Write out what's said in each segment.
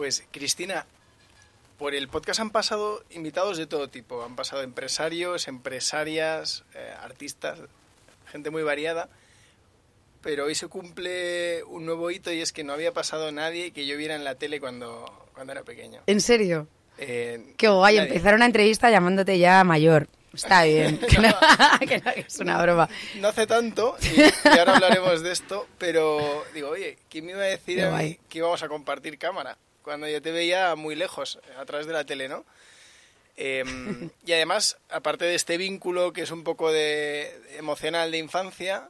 Pues Cristina, por el podcast han pasado invitados de todo tipo. Han pasado empresarios, empresarias, eh, artistas, gente muy variada. Pero hoy se cumple un nuevo hito y es que no había pasado nadie que yo viera en la tele cuando, cuando era pequeño. ¿En serio? Eh, Qué guay, nadie. empezar una entrevista llamándote ya mayor. Está bien. que, no- que no, que es una broma. No hace tanto, y, y ahora hablaremos de esto, pero digo, oye, ¿quién me iba a decir a mí que íbamos a compartir cámara? Cuando yo te veía muy lejos, a través de la tele, ¿no? Em, y además, aparte de este vínculo que es un poco de emocional de infancia,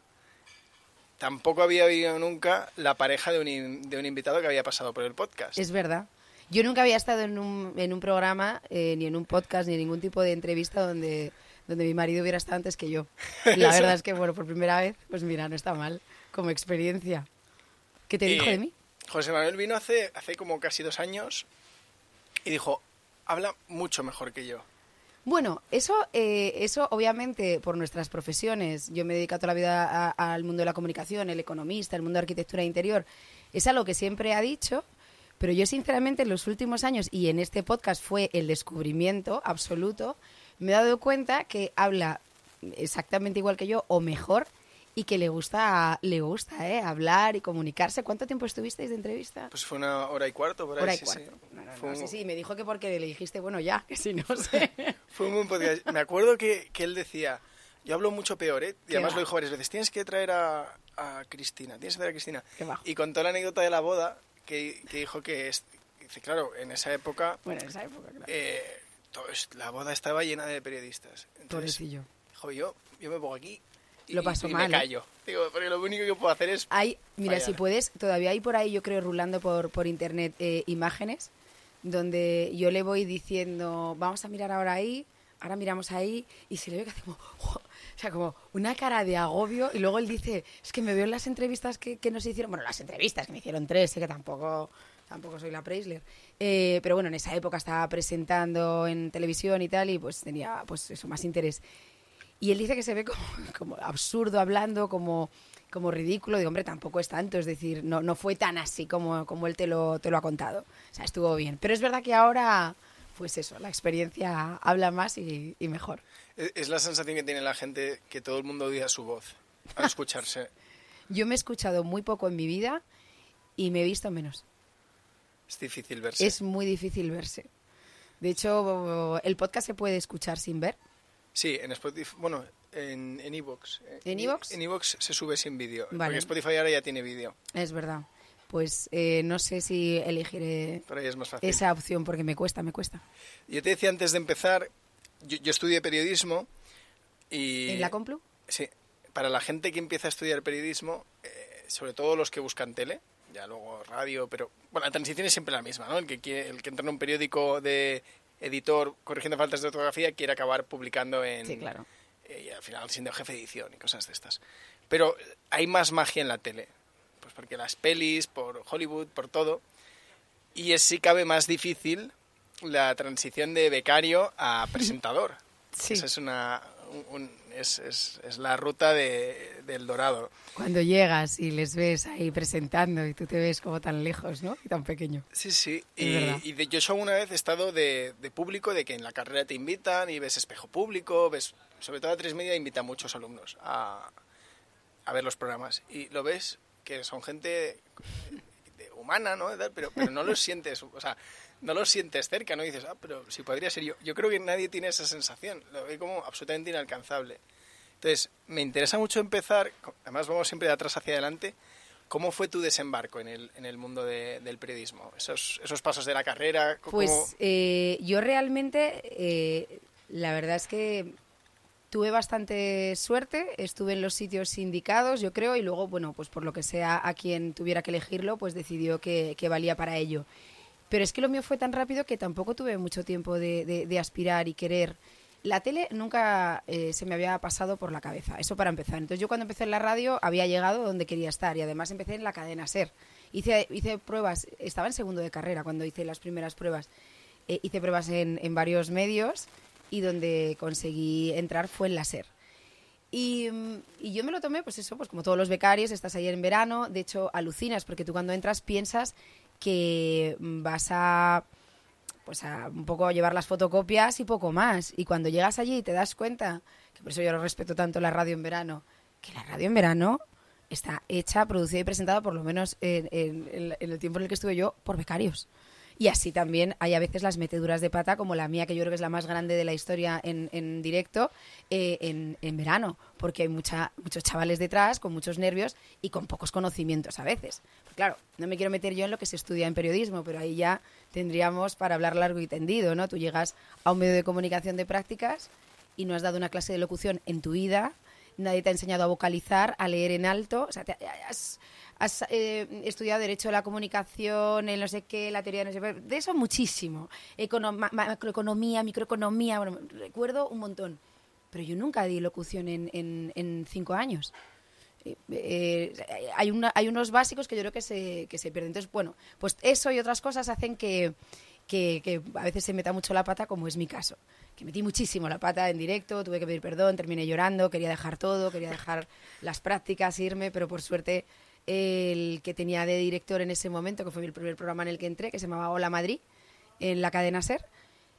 tampoco había habido nunca la pareja de un, de un invitado que había pasado por el podcast. Es verdad. Yo nunca había estado en un, en un programa, eh, ni en un podcast, ni en ningún tipo de entrevista donde, donde mi marido hubiera estado antes que yo. La verdad es que, bueno, por primera vez, pues mira, no está mal como experiencia. ¿Qué te dijo Eh, de mí? José Manuel vino hace, hace como casi dos años y dijo, habla mucho mejor que yo. Bueno, eso, eh, eso obviamente por nuestras profesiones, yo me he dedicado toda la vida al mundo de la comunicación, el economista, el mundo de arquitectura de interior, es algo que siempre ha dicho, pero yo sinceramente en los últimos años, y en este podcast fue el descubrimiento absoluto, me he dado cuenta que habla exactamente igual que yo o mejor y que le gusta, le gusta ¿eh? hablar y comunicarse. ¿Cuánto tiempo estuvisteis de entrevista? Pues fue una hora y cuarto por ahí. Hora y sí, cuarto. sí. No, no, no, un- sí, sí, me dijo que porque le dijiste, bueno, ya, que si no sé. Fue un buen podcast. Me acuerdo que, que él decía, yo hablo mucho peor, ¿eh? Y además va. lo dijo varias veces, tienes que traer a, a Cristina, tienes que traer a Cristina. Y contó la anécdota de la boda, que, que dijo que, es, dice, claro, en esa época Bueno, en esa época, claro. eh, todo la boda estaba llena de periodistas. Entonces, Pobrecillo. dijo, yo, yo me pongo aquí Lo pasó y mal, me ¿eh? callo. Digo, porque lo único que puedo hacer es... Hay, mira, fallar. si puedes, todavía hay por ahí, yo creo, rulando por, por internet eh, imágenes donde yo le voy diciendo, vamos a mirar ahora ahí, ahora miramos ahí, y se le ve que hace como, o sea, como una cara de agobio, y luego él dice, es que me veo en las entrevistas que, que nos hicieron, bueno, las entrevistas que me hicieron tres, sé que tampoco, tampoco soy la Preisler, eh, pero bueno, en esa época estaba presentando en televisión y tal, y pues tenía, pues eso, más interés. Y él dice que se ve como, como absurdo hablando, como, como ridículo. Digo, hombre, tampoco es tanto. Es decir, no, no fue tan así como, como él te lo, te lo ha contado. O sea, estuvo bien. Pero es verdad que ahora, pues eso, la experiencia habla más y, y mejor. Es es la sensación que tiene la gente que todo el mundo odia su voz al escucharse. Yo me he escuchado muy poco en mi vida y me he visto menos. Es difícil verse. Es muy difícil verse. De hecho, el podcast se puede escuchar sin ver. Sí, en Spotify, bueno, en en Evox. ¿En iVoox? En Evox se sube sin vídeo. Vale. Porque Spotify ahora ya tiene vídeo. Es verdad. Pues eh, no sé si elegiré Por ahí es más fácil. esa opción porque me cuesta, me cuesta. Yo te decía antes de empezar, yo, yo estudié periodismo y... ¿En la Complu? Sí. Para la gente que empieza a estudiar periodismo, eh, sobre todo los que buscan tele, ya luego radio, pero bueno, la transición es siempre la misma, ¿no? El que, quiere, el que entra en un periódico de editor corrigiendo faltas de ortografía quiere acabar publicando en... Sí, claro. eh, y al final siendo jefe de edición y cosas de estas. Pero hay más magia en la tele. Pues porque las pelis, por Hollywood, por todo. Y es si cabe más difícil la transición de becario a presentador. Sí. Esa es una un- un- es, es- es la ruta de, del dorado. Cuando llegas y les ves ahí presentando y tú te ves como tan lejos, ¿no? Y tan pequeño. Sí, sí. Y, y de, yo solo una vez he estado de, de público, de que en la carrera te invitan y ves espejo público, ves, sobre todo a tres media invita a muchos alumnos a, a ver los programas. Y lo ves que son gente de- humana, ¿no? Pero, pero no los sientes, o sea, no los sientes cerca, ¿no? Dices, ah, pero si podría ser yo. Yo creo que nadie tiene esa sensación, lo ve como absolutamente inalcanzable. Entonces, me interesa mucho empezar, además vamos siempre de atrás hacia adelante, ¿cómo fue tu desembarco en el, en el mundo de- del periodismo? Esos, esos pasos de la carrera, ¿cómo- Pues eh, yo realmente, eh, la verdad es que tuve bastante suerte, estuve en los sitios indicados, yo creo, y luego, bueno, pues por lo que sea a quien tuviera que elegirlo, pues decidió que, que valía para ello. Pero es que lo mío fue tan rápido que tampoco tuve mucho tiempo de, aspirar y querer. La tele nunca eh, se me había pasado por la cabeza, eso para empezar. Entonces yo cuando empecé en la radio había llegado donde quería estar y además empecé en la cadena SER. Hice, hice pruebas, estaba en segundo de carrera cuando hice las primeras pruebas. Eh, hice pruebas en, en varios medios y donde conseguí entrar fue en la SER. Y, mm, y yo me lo tomé, pues eso, pues como todos los becarios, estás ahí en verano, de hecho alucinas porque tú cuando entras piensas que vas a pues a un poco llevar las fotocopias y poco más. Y cuando llegas allí te das cuenta, que por eso yo respeto tanto la radio en verano, que la radio en verano está hecha, producida y presentada, por lo menos en, en el tiempo en el que estuve yo, por becarios. Y así también hay a veces las meteduras de pata, como la mía, que yo creo que es la más grande de la historia en, directo, eh, en, verano, porque hay mucha, muchos chavales detrás con muchos nervios y con pocos conocimientos a veces. Claro, no me quiero meter yo en lo que se estudia en periodismo, pero ahí ya tendríamos para hablar largo y tendido, ¿no? Tú llegas a un medio de comunicación de prácticas y no has dado una clase de locución en tu vida, nadie te ha enseñado a vocalizar, a leer en alto, has eh, estudiado Derecho de la Comunicación, el no sé la teoría de no sé qué, de eso muchísimo. macroeconomía, microeconomía, recuerdo un montón. Pero yo nunca di locución en, cinco años. Eh, eh, hay unos básicos que yo creo que se, que se pierden. Entonces, bueno, pues eso y otras cosas hacen que, que, que, a veces se meta mucho la pata, como es mi caso. Que metí muchísimo la pata en directo, tuve que pedir perdón, terminé llorando, quería dejar todo, quería dejar las prácticas, irme, pero por suerte el que tenía de director en ese momento, que fue el primer programa en el que entré, que se llamaba Hola Madrid, en la cadena SER.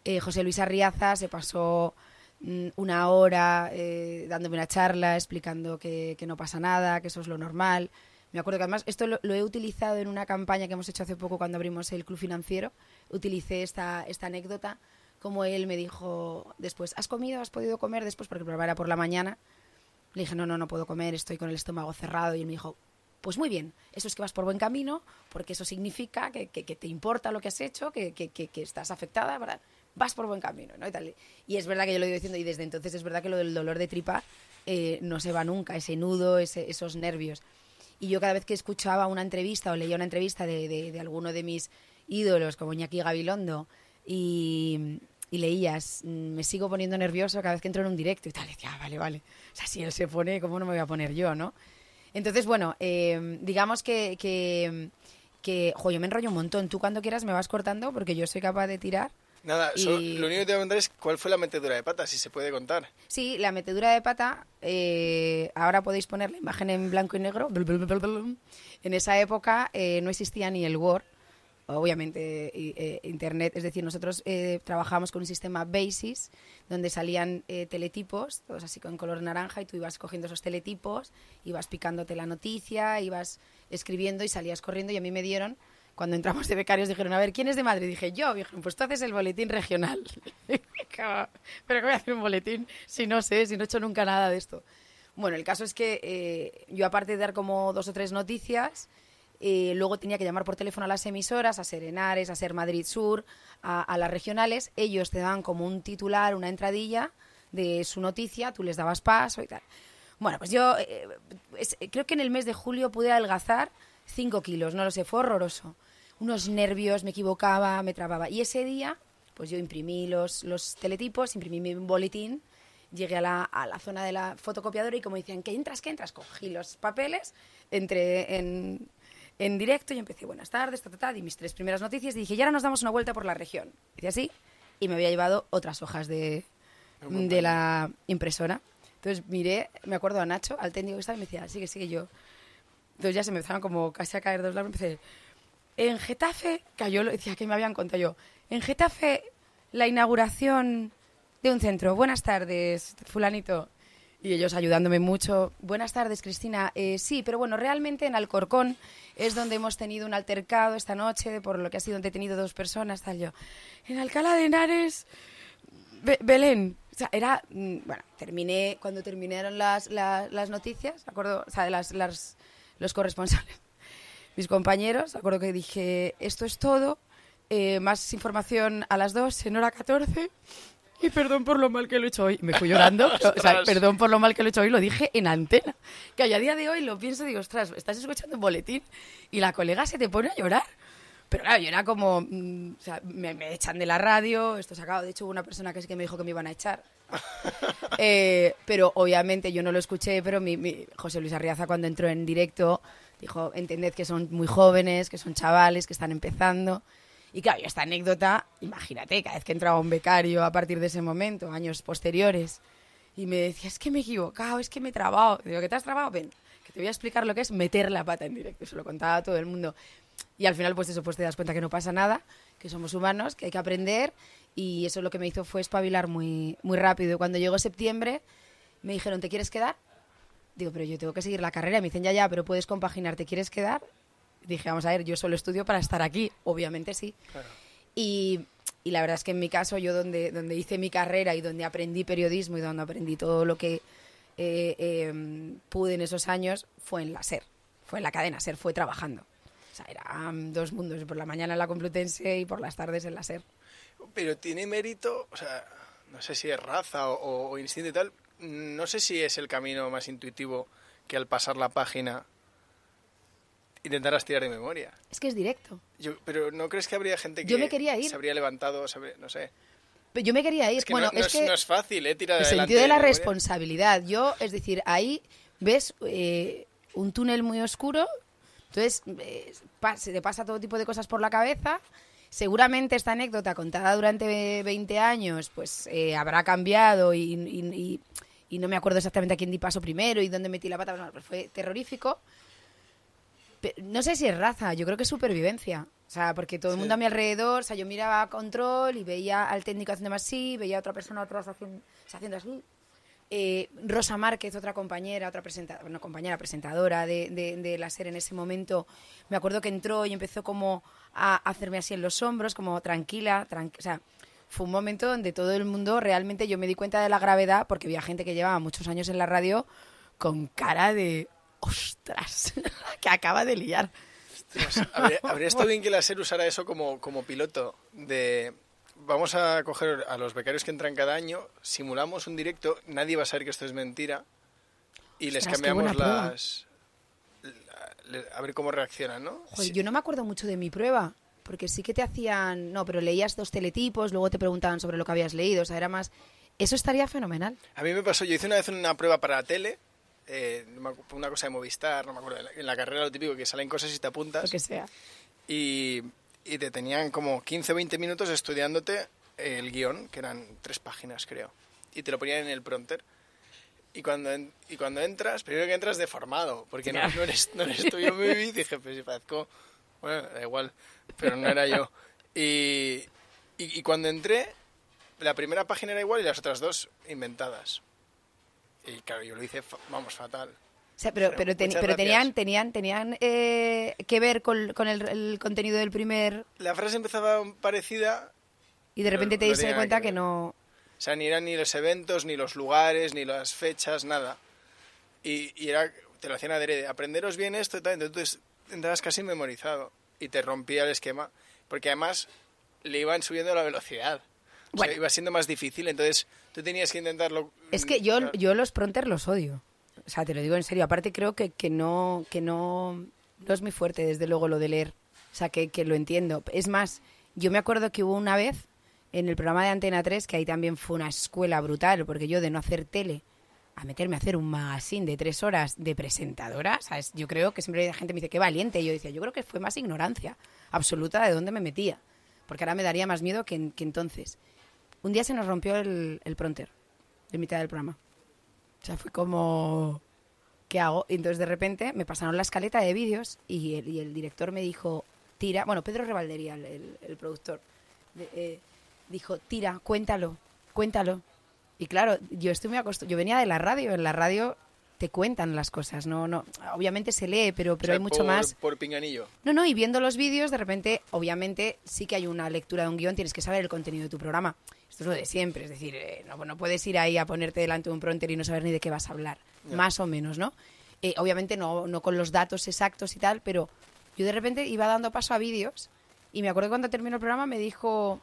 Eh, José Luis Arriaza se pasó mm, una hora eh, dándome una charla, explicando que, no pasa nada, que eso es lo normal. Me acuerdo que además esto lo, he utilizado en una campaña que hemos hecho hace poco cuando abrimos el club financiero. Utilicé esta, esta anécdota, como él me dijo después, ¿has comido? ¿Has podido comer después? Porque el programa era por la mañana. Le dije, no, no, no puedo comer, estoy con el estómago cerrado. Y él me dijo, pues muy bien, eso es que vas por buen camino, porque eso significa que, te importa lo que has hecho, que, estás afectada, ¿verdad? vas por buen camino, ¿no? Y, es verdad que yo lo he ido diciendo, y desde entonces es verdad que lo del dolor de tripa eh, no se va nunca, ese nudo, esos nervios. Y yo cada vez que escuchaba una entrevista o leía una entrevista de, alguno de mis ídolos, como Iñaki Gabilondo, y, leías, mm, me sigo poniendo nervioso cada vez que entro en un directo y tal, y decía, ah, vale, vale. O sea, si él se pone, ¿cómo no me voy a poner yo, no? Entonces, bueno, eh, digamos que, que, que yo me enrollo un montón. Tú cuando quieras me vas cortando porque yo soy capaz de tirar. Nada, lo único que te voy a preguntar es cuál fue la metedura de pata, si se puede contar. Sí, la metedura de pata, eh, ahora podéis poner la imagen en blanco y negro. En esa época eh, no existía ni el Word, obviamente eh, Internet, es decir, nosotros eh, trabajamos con un sistema Basis donde salían eh, teletipos, todos así con color naranja, y tú ibas cogiendo esos teletipos, ibas picándote la noticia, ibas escribiendo y salías corriendo y a mí me dieron, cuando entramos de becarios dijeron, a ver, ¿quién es de Madrid? Dije, yo, dijeron, pues tú haces el boletín regional. Pero ¿qué voy a hacer un boletín si no sé, si no he hecho nunca nada de esto? Bueno, el caso es que yo aparte de dar como dos o tres noticias, eh, luego tenía que llamar por teléfono a las emisoras, a Serenares, a Ser Madrid Sur, a, las regionales. Ellos te daban como un titular, una entradilla de su noticia, tú les dabas paso y tal. Bueno, pues yo eh, creo que en el mes de julio pude adelgazar 5 kilos, no lo sé, fue horroroso. Unos nervios, me equivocaba, me trababa. Y ese día, pues yo imprimí los, los teletipos, imprimí mi boletín, llegué a la, a la zona de la fotocopiadora y como decían, ¿qué entras, qué entras? Cogí los papeles, entré en, en directo y empecé, buenas tardes, ta, ta, ta, di mis tres primeras noticias y dije, y ahora nos damos una vuelta por la región. Hice así y me había llevado otras hojas de, de la impresora. Entonces miré, me acuerdo a Nacho, al técnico que estaba, y me decía, sigue, sigue yo. Entonces ya se me empezaron como casi a caer dos lados. Empecé, en Getafe, cayó, decía que me habían contado yo, en Getafe la inauguración de un centro. Buenas tardes, fulanito. Y ellos ayudándome mucho. Buenas tardes, Cristina. Eh, sí, pero bueno, realmente en Alcorcón es donde hemos tenido un altercado esta noche, por lo que ha sido detenido dos personas, tal yo. En Alcalá de Henares, Belén. O sea, era, mm, bueno, terminé, cuando terminaron las, las, noticias, acuerdo, o sea, las, las, los corresponsales, mis compañeros, acuerdo que dije, esto es todo, eh, más información a las dos en hora 14 y perdón por lo mal que lo he hecho hoy. Me fui llorando. o sea, perdón por lo mal que lo he hecho hoy, lo dije en antena. Que a día de hoy lo pienso y digo, ostras, estás escuchando un boletín y la colega se te pone a llorar. Pero claro, yo era como, mm, o sea, me, echan de la radio, esto se acaba. De hecho, hubo una persona que sí que me dijo que me iban a echar. Eh, pero obviamente yo no lo escuché, pero mi, José Luis Arriaza cuando entró en directo dijo, entended que son muy jóvenes, que son chavales, que están empezando. Y claro, esta anécdota, imagínate, cada vez que entraba un becario a partir de ese momento, años posteriores, y me decía, es que me he equivocado, es que me he trabado. Digo, ¿qué te has trabado? Ven, que te voy a explicar lo que es meter la pata en directo. Se lo contaba a todo el mundo. Y al final, pues eso, pues te das cuenta que no pasa nada, que somos humanos, que hay que aprender. Y eso lo que me hizo fue espabilar muy, muy rápido. Y cuando llegó septiembre, me dijeron, ¿te quieres quedar? Digo, pero yo tengo que seguir la carrera. Me dicen, ya, ya, pero puedes compaginar, ¿te quieres quedar? Dije, vamos a ver, yo solo estudio para estar aquí. Obviamente sí. Claro. Y, y la verdad es que en mi caso, yo donde, donde hice mi carrera y donde aprendí periodismo y donde aprendí todo lo que eh, eh, pude en esos años, fue en la SER. Fue en la cadena SER, fue trabajando. O sea, eran dos mundos, por la mañana en la Complutense y por las tardes en la SER. Pero tiene mérito, o sea, no sé si es raza o, o instinto y tal, no sé si es el camino más intuitivo que al pasar la página intentarás tirar de memoria. Es que es directo. Yo, pero ¿no crees que habría gente que Yo me quería ir. se habría levantado, se habría- no sé? Pero yo me quería ir. Es que bueno, no, no es es, que no es fácil, ¿eh? Tirar el sentido de la memoria. responsabilidad. Yo, es decir, ahí ves eh, un túnel muy oscuro, entonces eh, pa- se te pasa todo tipo de cosas por la cabeza. Seguramente esta anécdota contada durante 20 años, pues eh, habrá cambiado y, y- y- y no me acuerdo exactamente a quién di paso primero y dónde metí la pata, pero fue terrorífico. Pe- no sé si es raza, yo creo que es supervivencia. O sea, porque todo el Sí. mundo a mi alrededor, o sea, yo miraba a control y veía al técnico haciendo más así, veía a otra persona atrás haciendo, o sea, haciendo así. Eh, Rosa Márquez, otra compañera, otra presentadora, bueno, compañera presentadora de, de, la serie en ese momento, me acuerdo que entró y empezó como a hacerme así en los hombros, como tranquila, tranqui- o sea, fue un momento donde todo el mundo realmente yo me di cuenta de la gravedad porque había gente que llevaba muchos años en la radio con cara de ostras, que acaba de liar. Pues, habría, habría estado bien que la SER usara eso como, como piloto de vamos a coger a los becarios que entran cada año, simulamos un directo, nadie va a saber que esto es mentira y les cambiamos las la- a ver cómo reaccionan, ¿no? Joder, Sí. yo no me acuerdo mucho de mi prueba, porque sí que te hacían, no, pero leías dos teletipos, luego te preguntaban sobre lo que habías leído, o sea, era más, eso estaría fenomenal. A mí me pasó, yo hice una vez una prueba para la tele, eh, una cosa de Movistar, no me acuerdo, en la, carrera lo típico que salen cosas y te Lo apuntas que sea. y, y te tenían como 15 o 20 minutos estudiándote el guion, que eran tres páginas creo, y te lo ponían en el prompter. Y cuando, en- y cuando entras, primero que entras deformado, porque no, no eres, no eres tú. Yo me vi dije, pues si parezco, bueno, da igual, pero no era yo. Y, y, y cuando entré, la primera página era igual y las otras dos inventadas. Y claro, yo lo hice, vamos, fatal. Sea, pero, Pero ten- tenían, tenían, tenían eh, que ver con, con el, el contenido del primer La frase empezaba parecida, y de repente te diste cuenta que no... O sea, ni eran ni los eventos, ni los lugares, ni las fechas, nada. Y, y era, te lo hacían adrede. Aprenderos bien esto y tal. Entonces entrabas casi memorizado. Y te rompía el esquema. Porque además le iban subiendo la velocidad. O sea, iba siendo más difícil. Entonces tú tenías que intentarlo. Es que yo, Claro. yo los pronter los odio. O sea, te lo digo en serio. Aparte creo que, que no, que no, no es muy fuerte, desde luego, lo de leer. O sea, que, que lo entiendo. Es más, yo me acuerdo que hubo una vez en el programa de Antena 3, que ahí también fue una escuela brutal, porque yo de no hacer tele a meterme a hacer un magazine de tres horas de presentadora, ¿sabes? Yo creo que siempre la gente me dice, qué valiente. Y yo decía, yo creo que fue más ignorancia absoluta de dónde me metía. Porque ahora me daría más miedo que, que entonces. Un día se nos rompió el, el pronter, en mitad del programa. O sea, fue como, ¿qué hago? Y entonces de repente me pasaron la escaleta de vídeos y el, y el director me dijo, tira, bueno, Pedro Revaldería, el, el- el productor, de- eh, dijo, tira, cuéntalo, cuéntalo. Y claro, yo estoy muy acostumbrada, yo venía de la radio, en la radio te cuentan las cosas, no, no, obviamente se lee, pero, pero O sea, hay mucho por- más. Por pinganillo. No, no, y viendo los vídeos, de repente, obviamente, sí que hay una lectura de un guion, tienes que saber el contenido de tu programa. Esto es lo de siempre, es decir, eh, no, no puedes ir ahí a ponerte delante de un pronter y no saber ni de qué vas a hablar, más o menos, ¿no? Eh, obviamente no, no con los datos exactos y tal, pero yo de repente iba dando paso a vídeos y me acuerdo que cuando terminó el programa me dijo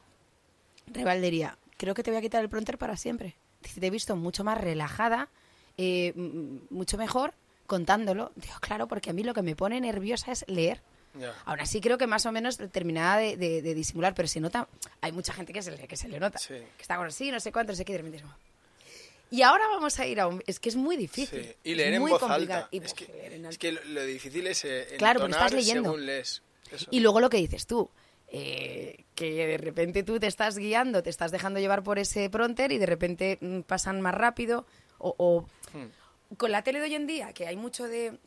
Revaldería, creo que te voy a quitar el pronter para siempre. Dice, te he visto mucho más relajada, eh, mucho mejor contándolo. Digo, claro, porque a mí lo que me pone nerviosa es leer. Ya. Aún así creo que más o menos terminaba de, de- de disimular, pero se nota, hay mucha gente que se le, que se le nota, Sí. que está con así, no sé cuánto, no sé qué, y de repente es como- Y ahora vamos a ir a un... Es que es muy difícil. Sí. Y es leer en muy voz complicado. alta. Y, es, pues, que, leer en es alto. que lo, lo difícil es eh, Claro, porque estás leyendo. según lees. Eso. Y luego lo que dices tú, eh, que de repente tú te estás guiando, te estás dejando llevar por ese pronter y de repente mm, pasan más rápido. O, o Hmm. con la tele de hoy en día, que hay mucho de...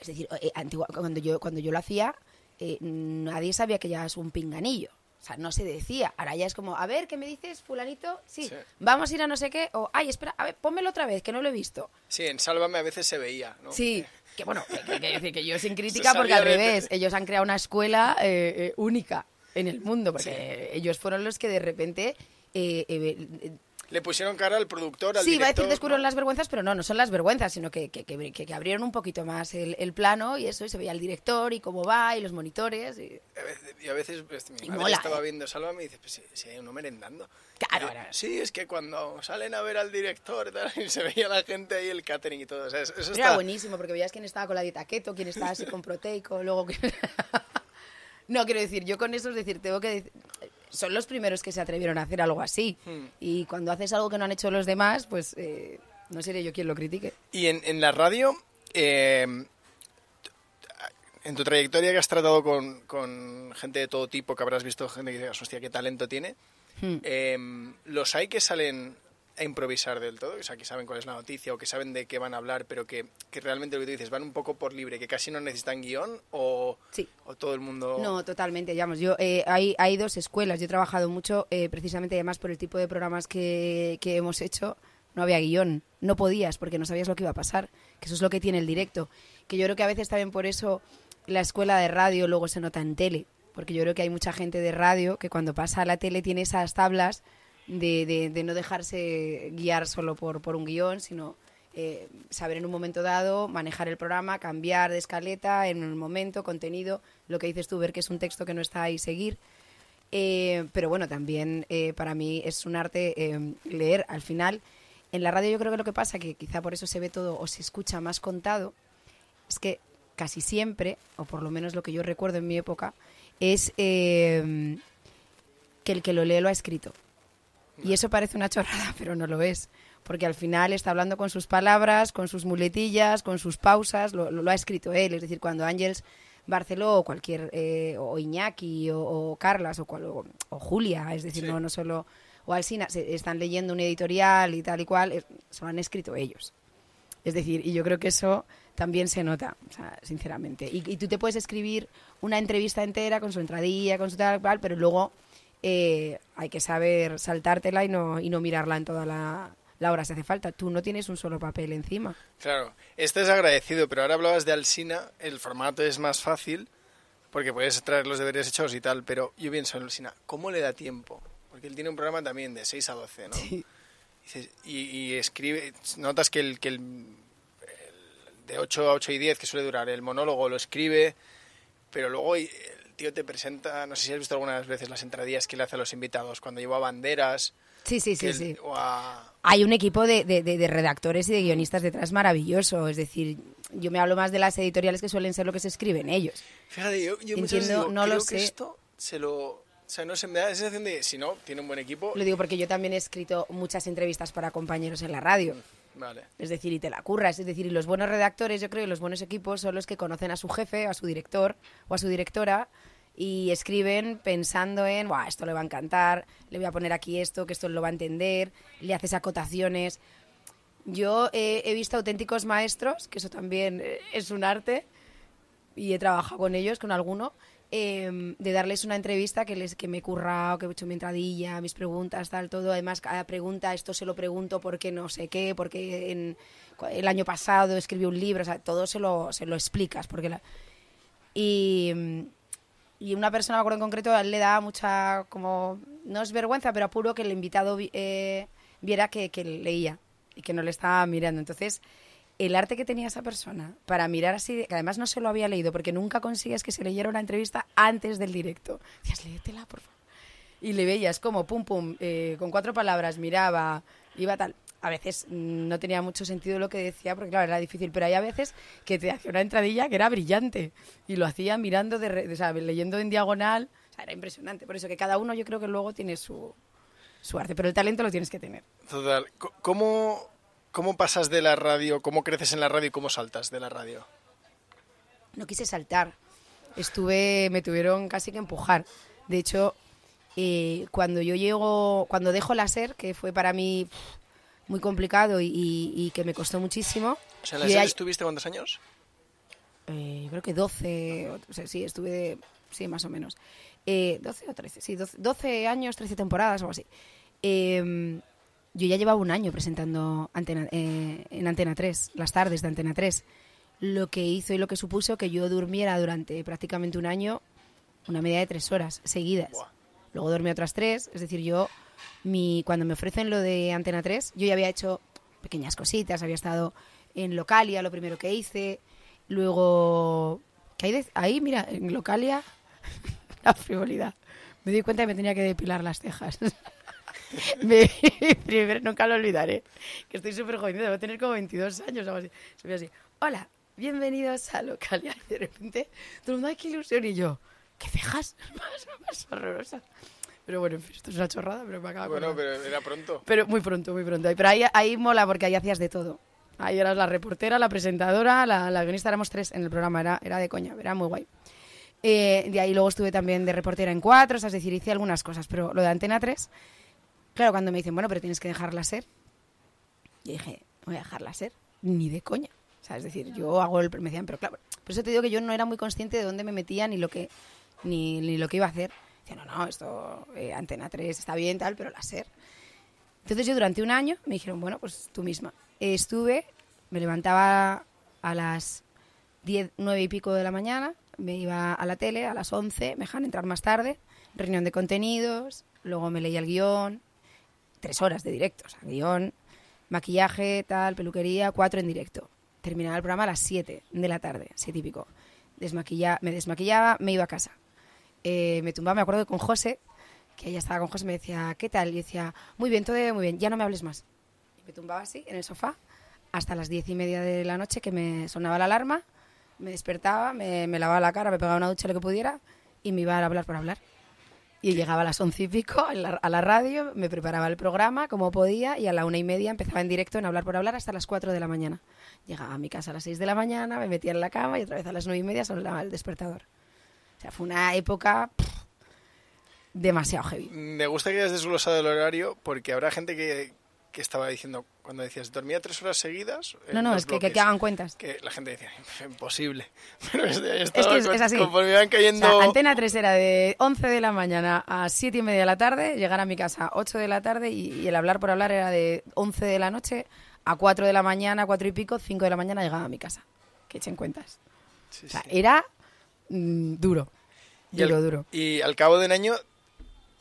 Es decir, eh, antigua- cuando, yo, cuando yo lo hacía, eh, nadie sabía que llevabas un pinganillo. O sea, no se decía. Ahora ya es como, a ver, ¿qué me dices, fulanito? Sí, Sí. vamos a ir a no sé qué. O, ay, espera, a ver, pónmelo otra vez, que no lo he visto. Sí, en Sálvame a veces se veía, ¿no? Sí, que bueno, que, que- que decir que yo sin crítica, porque al de- revés, ellos han creado una escuela eh, eh, única en el mundo, porque ellos fueron los que de repente... eh, eh, Le pusieron cara al productor, al sí, iba a decir descubrieron ¿no? las vergüenzas, pero no, no son las vergüenzas, sino que, que, que- abrieron un poquito más el, el plano y eso, y se veía el director y cómo va, y los monitores. Y... A veces- Y a veces pues, mi Y madre mola, estaba ¿eh? viendo Sálvame y dice, pues si, si hay uno merendando. Claro, yo. Sí, es que cuando salen a ver al director y, se veía la gente ahí, el catering y todo. O sea, eso, Era está... buenísimo, porque veías quién estaba con la dieta keto, quién estaba así con proteico, luego... no, quiero decir, yo con eso es decir, tengo que decir... Son los primeros que se atrevieron a hacer algo así. Hmm. Y cuando haces algo que no han hecho los demás, pues eh, no seré yo quien lo critique. Y en, en la radio, eh, en tu trayectoria que has tratado con, con gente de todo tipo, que habrás visto gente que digas, hostia, qué talento tiene, Hmm. eh, ¿los hay que salen a improvisar del todo? O sea, que saben cuál es la noticia o que saben de qué van a hablar, pero que, que realmente lo que tú dices, van un poco por libre, que casi no necesitan guion o, Sí. o todo el mundo... No, totalmente, digamos, yo, eh, hay, hay dos escuelas, yo he trabajado mucho, eh, precisamente además por el tipo de programas que, que hemos hecho, no había guion, no podías porque no sabías lo que iba a pasar, que eso es lo que tiene el directo, que yo creo que a veces también por eso la escuela de radio luego se nota en tele, porque yo creo que hay mucha gente de radio que cuando pasa a la tele tiene esas tablas de, no dejarse guiar solo por, un guion, sino eh, saber en un momento dado manejar el programa, cambiar de escaleta en un momento, contenido, lo que dices tú, ver que es un texto que no está ahí, seguir. Eh, pero bueno, también eh, para mí es un arte leer. Al final, en la radio yo creo que lo que pasa, que quizá por eso se ve todo o se escucha más contado, es que casi siempre, o por lo menos lo que yo recuerdo en mi época, es que el que lo lee lo ha escrito. Y eso parece una chorrada, pero no lo es. Porque al final está hablando con sus palabras, con sus muletillas, con sus pausas, lo, lo- lo ha escrito él. Es decir, cuando Ángels Barceló o cualquier, eh, o Iñaki o, o Carlas o, cual- o- o Julia, es decir, Sí. no, no solo, o Alsina, se, están leyendo un editorial y tal y cual, es- se lo han escrito ellos. Es decir, y yo creo que eso también se nota, o sea, sinceramente. Y, y tú te puedes escribir una entrevista entera con su entradilla, con su tal cual, pero luego eh, hay que saber saltártela y no, y no mirarla en toda la, la hora si hace falta. Tú no tienes un solo papel encima. Claro, este es agradecido, pero ahora hablabas de Alsina, el formato es más fácil porque puedes traer los deberes hechos y tal, pero yo pienso en Alsina, ¿cómo le da tiempo? Porque él tiene un programa también de 6 a 12, ¿no? Dices, y, y escribe, notas que el, que el, el de 8 a 8 y 10, que suele durar, el monólogo lo escribe, pero luego tío te presenta, no sé si has visto algunas veces las entradillas que le hace a los invitados, cuando lleva banderas, Sí, sí, sí, el- sí. a- Hay un equipo de, de- de- redactores y de guionistas detrás maravilloso. Es decir, yo me hablo más de las editoriales que suelen ser lo que se escriben ellos. Fíjate, yo, yo Entiendo, digo, no lo creo que sé. esto se lo... O sea, no sé, me da la sensación de, si no, tiene un buen equipo, Lo digo porque yo también he escrito muchas entrevistas para compañeros en la radio. vale. Es decir, y te la curras. Es decir, y los buenos redactores, yo creo, y los buenos equipos son los que conocen a su jefe, a su director o a su directora y escriben pensando en, Buah, esto le va a encantar, le voy a poner aquí esto, que esto lo va a entender, le haces acotaciones. Yo he visto auténticos maestros, que eso también eh, es un arte, y he trabajado con ellos, con alguno, eh, de darles una entrevista que les que me he currado, que he hecho mi entradilla, mis preguntas, tal, todo. Además, cada pregunta, esto se lo pregunto porque no sé qué, porque en, el año pasado escribí un libro, o sea, todo se lo, se lo explicas. porque la- y, y una persona, me acuerdo en concreto, a él le da mucha, como, no es vergüenza, pero apuro que el invitado vi- eh, viera que, que leía y que no le estaba mirando. Entonces, el arte que tenía esa persona para mirar así, que además no se lo había leído, porque nunca consigues que se leyera una entrevista antes del directo. Decías, léetela, por favor. Y le veías como, pum, pum, eh, con cuatro palabras, miraba, iba tal. A veces mm, no tenía mucho sentido lo que decía, porque claro, era difícil, pero hay a veces que te hacía una entradilla que era brillante. Y lo hacía mirando, de, re- o sea, leyendo en diagonal. O sea, era impresionante. Por eso que cada uno yo creo que luego tiene su, su arte, pero el talento lo tienes que tener. Total. ¿Cómo, ¿Cómo pasas de la radio, cómo creces en la radio y cómo saltas de la radio? no quise saltar. Estuve, me tuvieron casi que empujar. De hecho, eh, cuando yo llego, cuando dejo la SER, que fue para mí muy complicado y, y- y que me costó muchísimo. O sea, ¿en la ya- estuviste cuántos años? eh, yo creo que 12, o, o sea, sí, estuve sí, más o menos. Eh, 12 o 13, sí, 12, 12 años, 13 temporadas o algo así. Eh, yo ya llevaba un año presentando Antena, eh, en Antena 3, las tardes de Antena 3, lo que hizo y lo que supuso que yo durmiera durante prácticamente un año una media de tres horas seguidas. Buah. Luego dormí otras tres, es decir, yo, mi, cuando me ofrecen lo de Antena 3, yo ya había hecho pequeñas cositas, había estado en Localia, lo primero que hice, luego, ¿qué hay de- ahí, mira, en Localia, la frivolidad. Me di cuenta que me tenía que depilar las cejas. Me- primero, nunca lo olvidaré, que estoy súper joven, debo tener como 22 años o algo así. Así, hola, bienvenidos a Localia. Y de repente, todo el mundo, ay, qué ilusión. Y yo, ¿qué cejas? Más, más horrorosa. Pero bueno, esto es una chorrada, pero me acaba Bueno, pero era pronto. Pero muy pronto, muy pronto. Pero ahí, ahí mola porque ahí hacías de todo. Ahí eras la reportera, la presentadora, la, la guionista, éramos tres en el programa, era, era de coña, era muy guay. Eh, de ahí luego estuve también de reportera en cuatro, o sea, es decir, hice algunas cosas, pero lo de Antena 3, claro, cuando me dicen, bueno, pero tienes que dejarla ser, yo dije, no voy a dejarla ser, ni de coña. O sea, es decir, yo hago el... Me decían, pero claro, por eso te digo que yo no era muy consciente de dónde me metía ni lo que, ni, ni lo que iba a hacer. Decía, no, no, esto, eh, Antena 3 está bien, tal, pero la SER. Entonces yo durante un año me dijeron, bueno, pues tú misma. Eh, estuve, me levantaba a las 10, 9 y pico de la mañana, me iba a la tele a las 11, me dejan entrar más tarde, reunión de contenidos, luego me leía el guion, tres horas de directo, o sea, guion, maquillaje, tal, peluquería, cuatro en directo. Terminaba el programa a las 7 de la tarde, así típico. Desmaquilla, me desmaquillaba, me iba a casa. Eh, me tumbaba, me acuerdo que con José, que ella estaba con José, me decía, ¿qué tal? Y decía, muy bien, todo muy bien, ya no me hables más. Y me tumbaba así, en el sofá, hasta las diez y media de la noche, que me sonaba la alarma, me despertaba, me, me lavaba la cara, me pegaba una ducha, lo que pudiera, y me iba a hablar por hablar. Y llegaba a las once y pico en la- a la radio, me preparaba el programa como podía y a la una y media empezaba en directo en Hablar por Hablar hasta las cuatro de la mañana. Llegaba a mi casa a las seis de la mañana, me metía en la cama y otra vez a las nueve y media sonaba el despertador. O sea, fue una época pff, demasiado heavy. Me gusta que hayas desglosado el horario porque habrá gente que, que estaba diciendo, cuando decías, dormía tres horas seguidas. en No, no, es que, que, bloques", que hagan cuentas. que la gente decía, imposible. Pero es, es, que es- es así. Conforme iban O cayendo... sea, Antena 3 era de 11 de la mañana a 7 y media de la tarde, llegar a mi casa 8 de la tarde y, y el hablar por hablar era de 11 de la noche a 4 de la mañana, 4 y pico, 5 de la mañana llegaba a mi casa. Que echen cuentas. Sí, O sea, sí. era mm, duro. Y al- Duro, duro. Y al cabo de un año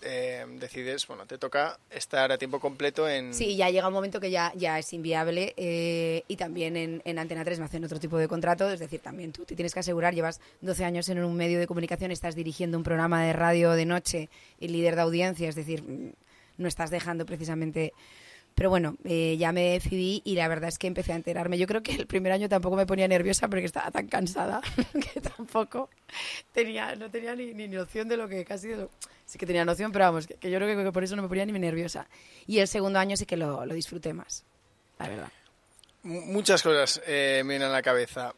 eh, decides, bueno, te toca estar a tiempo completo en... Sí, ya llega un momento que ya, ya es inviable eh, y también en, en Antena 3 me hacen otro tipo de contrato, es decir, también tú te tienes que asegurar, llevas 12 años en un medio de comunicación, estás dirigiendo un programa de radio de noche y líder de audiencia, es decir, mm, no estás dejando precisamente... Pero bueno, eh, ya me decidí y la verdad es que empecé a enterarme. Yo creo que el primer año tampoco me ponía nerviosa porque estaba tan cansada que tampoco tenía, no tenía ni, ni noción de lo que casi... de lo- sí que tenía noción, pero vamos, que, que yo creo que por eso no me ponía ni nerviosa. Y el segundo año sí que lo, lo disfruté más, la verdad. M- Muchas cosas eh, me vienen a la cabeza.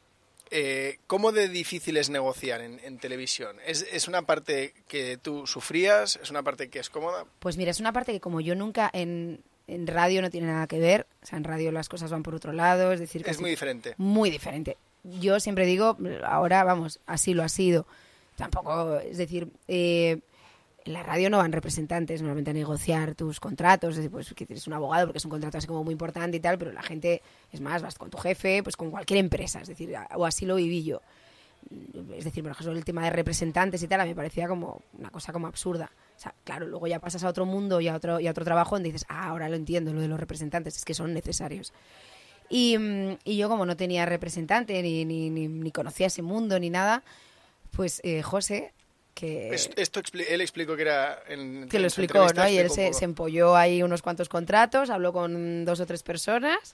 Eh, ¿Cómo de difícil es negociar en, en televisión? ¿Es, ¿Es una parte que tú sufrías? ¿Es una parte que es cómoda? Pues mira, es una parte que como yo nunca en, en radio no tiene nada que ver, o sea, en radio las cosas van por otro lado, es decir, Es muy diferente. muy diferente. Yo siempre digo, ahora vamos, así lo ha sido. Tampoco, es decir, eh, en la radio no van representantes normalmente a negociar tus contratos, es decir, pues que tienes un abogado porque es un contrato así como muy importante y tal, pero la gente, es más, vas con tu jefe, pues con cualquier empresa, es decir, o así lo viví yo. Es decir, por ejemplo, el tema de representantes y tal, a mí me parecía como una cosa como absurda. O sea, claro, luego ya pasas a otro mundo y a otro, y a otro trabajo donde dices, ah, ahora lo entiendo, lo de los representantes, es que son necesarios. Y, mm, y yo como no tenía representante, ni, ni, ni, ni conocía ese mundo, ni nada, pues eh, José, que, Es- esto expli- él explicó que era en que lo explicó, ¿no? Y él se, se empolló ahí unos cuantos contratos, habló con dos o tres personas,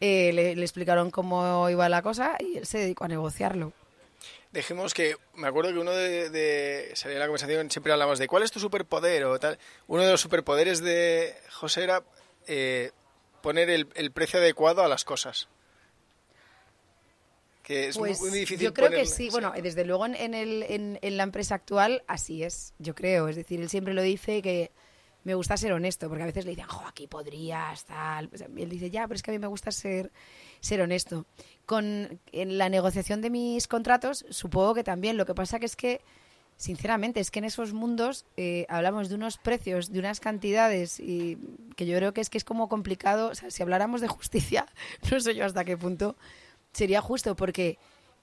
eh, le, le explicaron cómo iba la cosa y él se dedicó a negociarlo. Dejemos que, me acuerdo que uno de, de salía en la conversación, siempre hablamos de cuál es tu superpoder o tal. Uno de los superpoderes de José era eh, poner el, el precio adecuado a las cosas. Que es muy- Pues muy, difícil yo creo ponerle- que sí, bueno, desde luego en, en el, en, en la empresa actual así es, yo creo. Es decir, él siempre lo dice que me gusta ser honesto, porque a veces le dicen, jo, aquí podrías, tal. Pues, y él dice, ya, pero es que a mí me gusta ser, ser honesto. Con en la negociación de mis contratos, supongo que también. Lo que pasa que es que sinceramente, es que en esos mundos eh, hablamos de unos precios, de unas cantidades, y que yo creo que es que es como complicado. O sea, si habláramos de justicia, no sé yo hasta qué punto sería justo, porque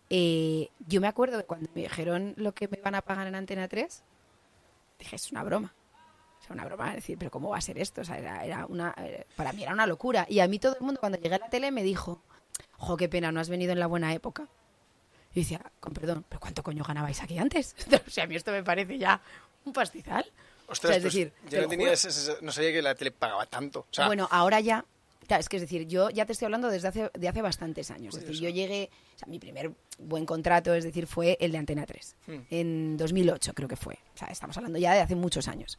eh, yo me acuerdo que cuando me dijeron lo que me iban a pagar en Antena 3, dije, es una broma. Es una broma, decir, pero ¿cómo va a ser esto? O sea, era, era una, eh, para mí era una locura. Y a mí todo el mundo, cuando llegué a la tele, me dijo, jo, qué pena, no has venido en la buena época. Y decía, con perdón, ¿pero cuánto coño ganabais aquí antes? o sea, a mí esto me parece ya un pastizal. Ostras, O sea, es pues decir, yo no, tenía ese- ese- no sabía que la tele pagaba tanto. O sea, bueno, ahora ya. Claro, es que es decir, yo ya te estoy hablando desde hace, de hace bastantes años. Es decir, yo llegué, o sea, mi primer buen contrato, es decir, fue el de Antena 3. Hmm. En 2008 creo que fue. O sea, estamos hablando ya de hace muchos años.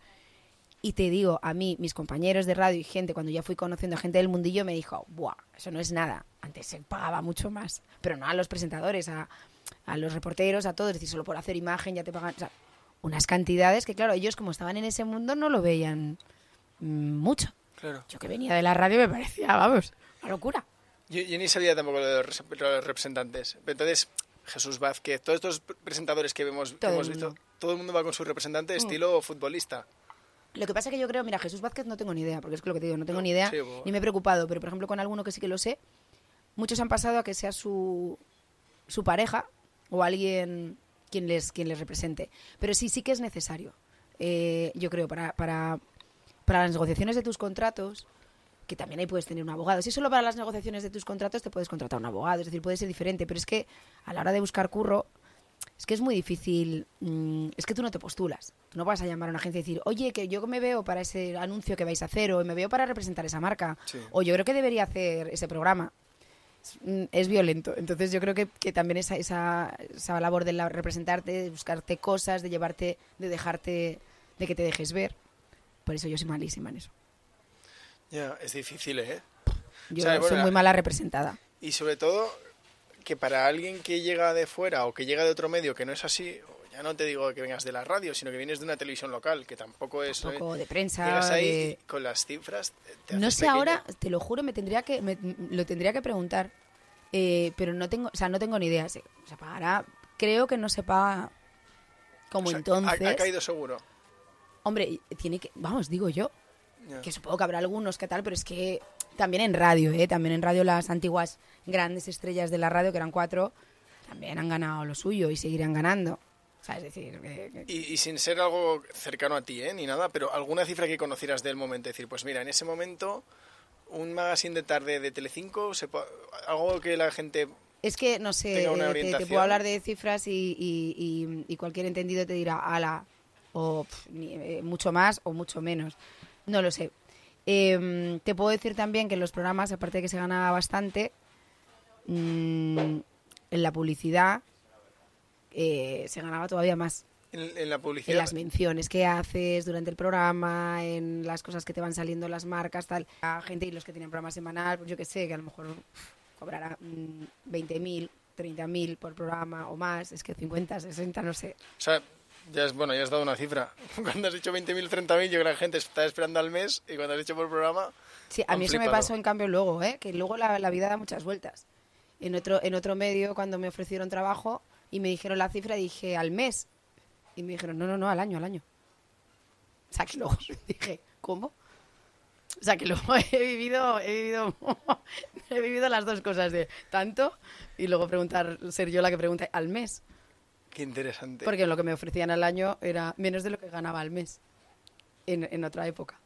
Y te digo, a mí, mis compañeros de radio y gente, cuando ya fui conociendo a gente del mundillo, me dijo, ¡buah! Eso no es nada. Antes se pagaba mucho más. Pero no a los presentadores, a, a los reporteros, a todos. Es decir, solo por hacer imagen ya te pagan. O sea, unas cantidades que, claro, ellos como estaban en ese mundo no lo veían mm, mucho. claro. Yo que venía de la radio me parecía, vamos, una locura. Yo, yo ni sabía tampoco lo de los, rep- los representantes. Pero Entonces, Jesús Vázquez, todos estos pre- presentadores que vemos, que hemos visto, todo el mundo va con su representante Mm. estilo futbolista. Lo que pasa es que yo creo, mira, Jesús Vázquez no tengo ni idea, porque es que lo que te digo, no tengo ni idea, Sí, bueno. ni me he preocupado, pero por ejemplo con alguno que sí que lo sé, muchos han pasado a que sea su, su pareja o alguien quien les, quien les represente. Pero sí, sí que es necesario, eh, yo creo, para, para, para las negociaciones de tus contratos, que también ahí puedes tener un abogado. Si solo para las negociaciones de tus contratos te puedes contratar un abogado, es decir, puede ser diferente, pero es que a la hora de buscar curro, es que es muy difícil, mm, es que tú no te postulas. Tú no vas a llamar a una agencia y decir, oye, que yo me veo para ese anuncio que vais a hacer, o me veo para representar esa marca, Sí. o yo creo que debería hacer ese programa. Es, mm, es violento. Entonces yo creo que, que también esa, esa, esa labor de la- representarte, de buscarte cosas, de llevarte, de dejarte, de que te dejes ver. Por eso yo soy malísima en eso. Ya, es difícil, ¿eh? Yo O sea, bueno, soy muy mala representada. Y sobre todo, que para alguien que llega de fuera o que llega de otro medio que no es así, o ya no te digo que vengas de la radio, sino que vienes de una televisión local, que tampoco es... Un poco ¿eh? de prensa. Llegas ahí de- con las cifras... te No sé pequeño. ahora, te lo juro, me tendría que, me- lo tendría que preguntar, eh, pero no tengo, o sea, no tengo ni idea. Se, se pagará, creo que no se paga como O sea, entonces. Ha, ha caído seguro. Hombre, tiene que, vamos, digo yo, Que supongo que habrá algunos que tal, pero es que también en radio, ¿eh? También en radio las antiguas grandes estrellas de la radio, que eran cuatro, también han ganado lo suyo y seguirán ganando. O sea, es decir, que- que- Y, y sin ser algo cercano a ti, ¿eh? Ni nada, pero alguna cifra que conocieras del momento. decir, pues mira, en ese momento, un magazine de tarde de Telecinco, se algo que la gente... Es que, no sé, eh, te- puedo hablar de cifras y, y- y- y cualquier entendido te dirá, ala, o ni- eh, mucho más o mucho menos. No lo sé. Em, te puedo decir también que en los programas, aparte de que se gana bastante, mm, en la publicidad eh, se ganaba todavía más. En, en la En publicidad... las menciones que haces durante el programa, en las cosas que te van saliendo las marcas, tal. La gente y los que tienen programa semanal, pues yo que sé, que a lo mejor cobrará mm, 20.000, 30.000 por programa o más, es que 50, 60, no sé. O sea, ya es, bueno, ya has dado una cifra. Cuando has dicho 20.000, 30.000, yo creo que la gente está esperando al mes y cuando has dicho por programa... Sí, a mí eso me pasó en cambio luego, ¿eh? que luego la, la vida da muchas vueltas. En otro, en otro medio, cuando me ofrecieron trabajo y me dijeron la cifra, dije al mes. Y me dijeron, no, no, no, al año, al año. O sea, que luego dije, ¿cómo? O sea, que luego he vivido, he vivido, he vivido las dos cosas de tanto y luego preguntar, ser yo la que pregunta al mes. Qué interesante. Porque lo que me ofrecían al año era menos de lo que ganaba al mes en, en otra época.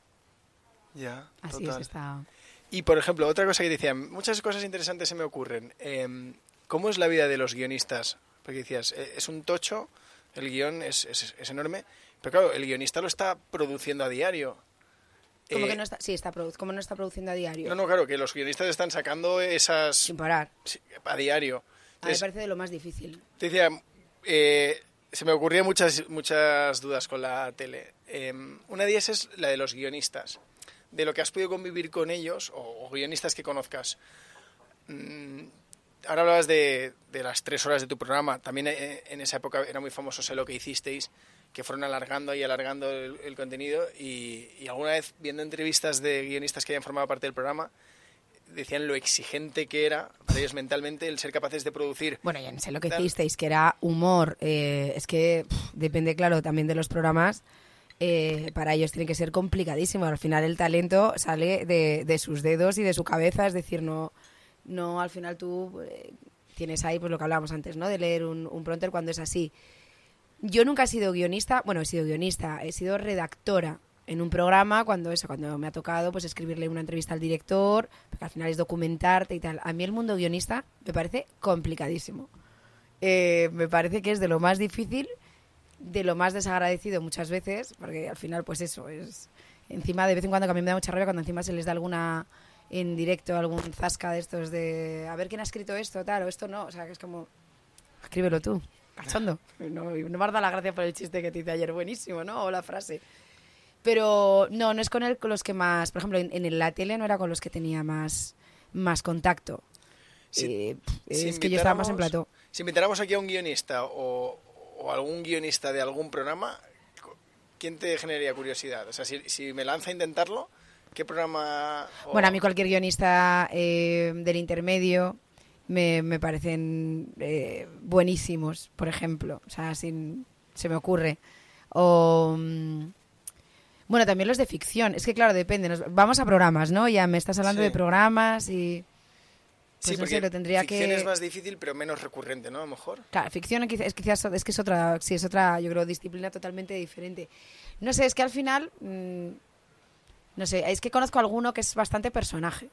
Ya, Así total. es, está... Y, por ejemplo, otra cosa que decían, muchas cosas interesantes se me ocurren. Em, ¿Cómo es la vida de los guionistas? Porque decías, eh, es un tocho, el guion es, es- es enorme, pero claro, el guionista lo está produciendo a diario. Como Eh, que no está, sí, está, como no está produciendo a diario. No, no, claro, que los guionistas están sacando esas Sin parar. a diario. A mí me parece de lo más difícil. te decía, eh, se me ocurrían muchas, muchas dudas con la tele. Em, una de ellas es la de los guionistas. De lo que has podido convivir con ellos, o, guionistas que conozcas. Mm, ahora hablabas de, de las tres horas de tu programa. También eh, en esa época era muy famoso sé lo que hicisteis, que fueron alargando y alargando el, el contenido. Y, y alguna vez, viendo entrevistas de guionistas que hayan formado parte del programa, decían lo exigente que era para ellos mentalmente el ser capaces de producir. Bueno, ya no sé lo que hicisteis, que era humor. Eh, es que depende, claro, también de los programas. Eh, para ellos tiene que ser complicadísimo. Al final el talento sale de, sus dedos y de su cabeza, es decir, no, no al final tú eh, tienes ahí pues lo que hablábamos antes, ¿no? De leer un, un pronter cuando es así. Yo nunca he sido guionista, bueno, he sido guionista, he sido redactora en un programa cuando eso, cuando me ha tocado pues escribirle una entrevista al director, porque al final es documentarte y tal. A mí el mundo guionista me parece complicadísimo. Eh, me parece que es de lo más difícil, de lo más desagradecido muchas veces, porque al final pues eso es encima de vez en cuando que a mí me da mucha rabia cuando encima se les da alguna en directo algún zasca de estos de a ver quién ha escrito esto tal o esto no, o sea que es como escríbelo tú cachondo. No, no me has dado la gracia por el chiste que te hice ayer, buenísimo, ¿no? O la frase. Pero no, no es con él con los que más, por ejemplo, en, la tele no era con los que tenía más, más contacto. Eh, es que yo estaba más en plató. Si invitáramos aquí a un guionista o, algún guionista de algún programa, ¿quién te generaría curiosidad? O sea, si, si me lanza a intentarlo, ¿qué programa...? Bueno, a mí cualquier guionista eh, del intermedio, me, me parecen eh, buenísimos, por ejemplo. O sea, sin, se me ocurre. O. Mm, bueno, también los de ficción. Es que, claro, depende. vamos a programas, ¿no? Ya me estás hablando de programas y. Pues sí, porque lo tendría ficción es más difícil, pero menos recurrente, ¿no? A lo mejor. Claro, ficción es quizás es que es otra, sí, es otra, yo creo, disciplina totalmente diferente. No sé, es que al final, mm, no sé, es que conozco a alguno que es bastante personaje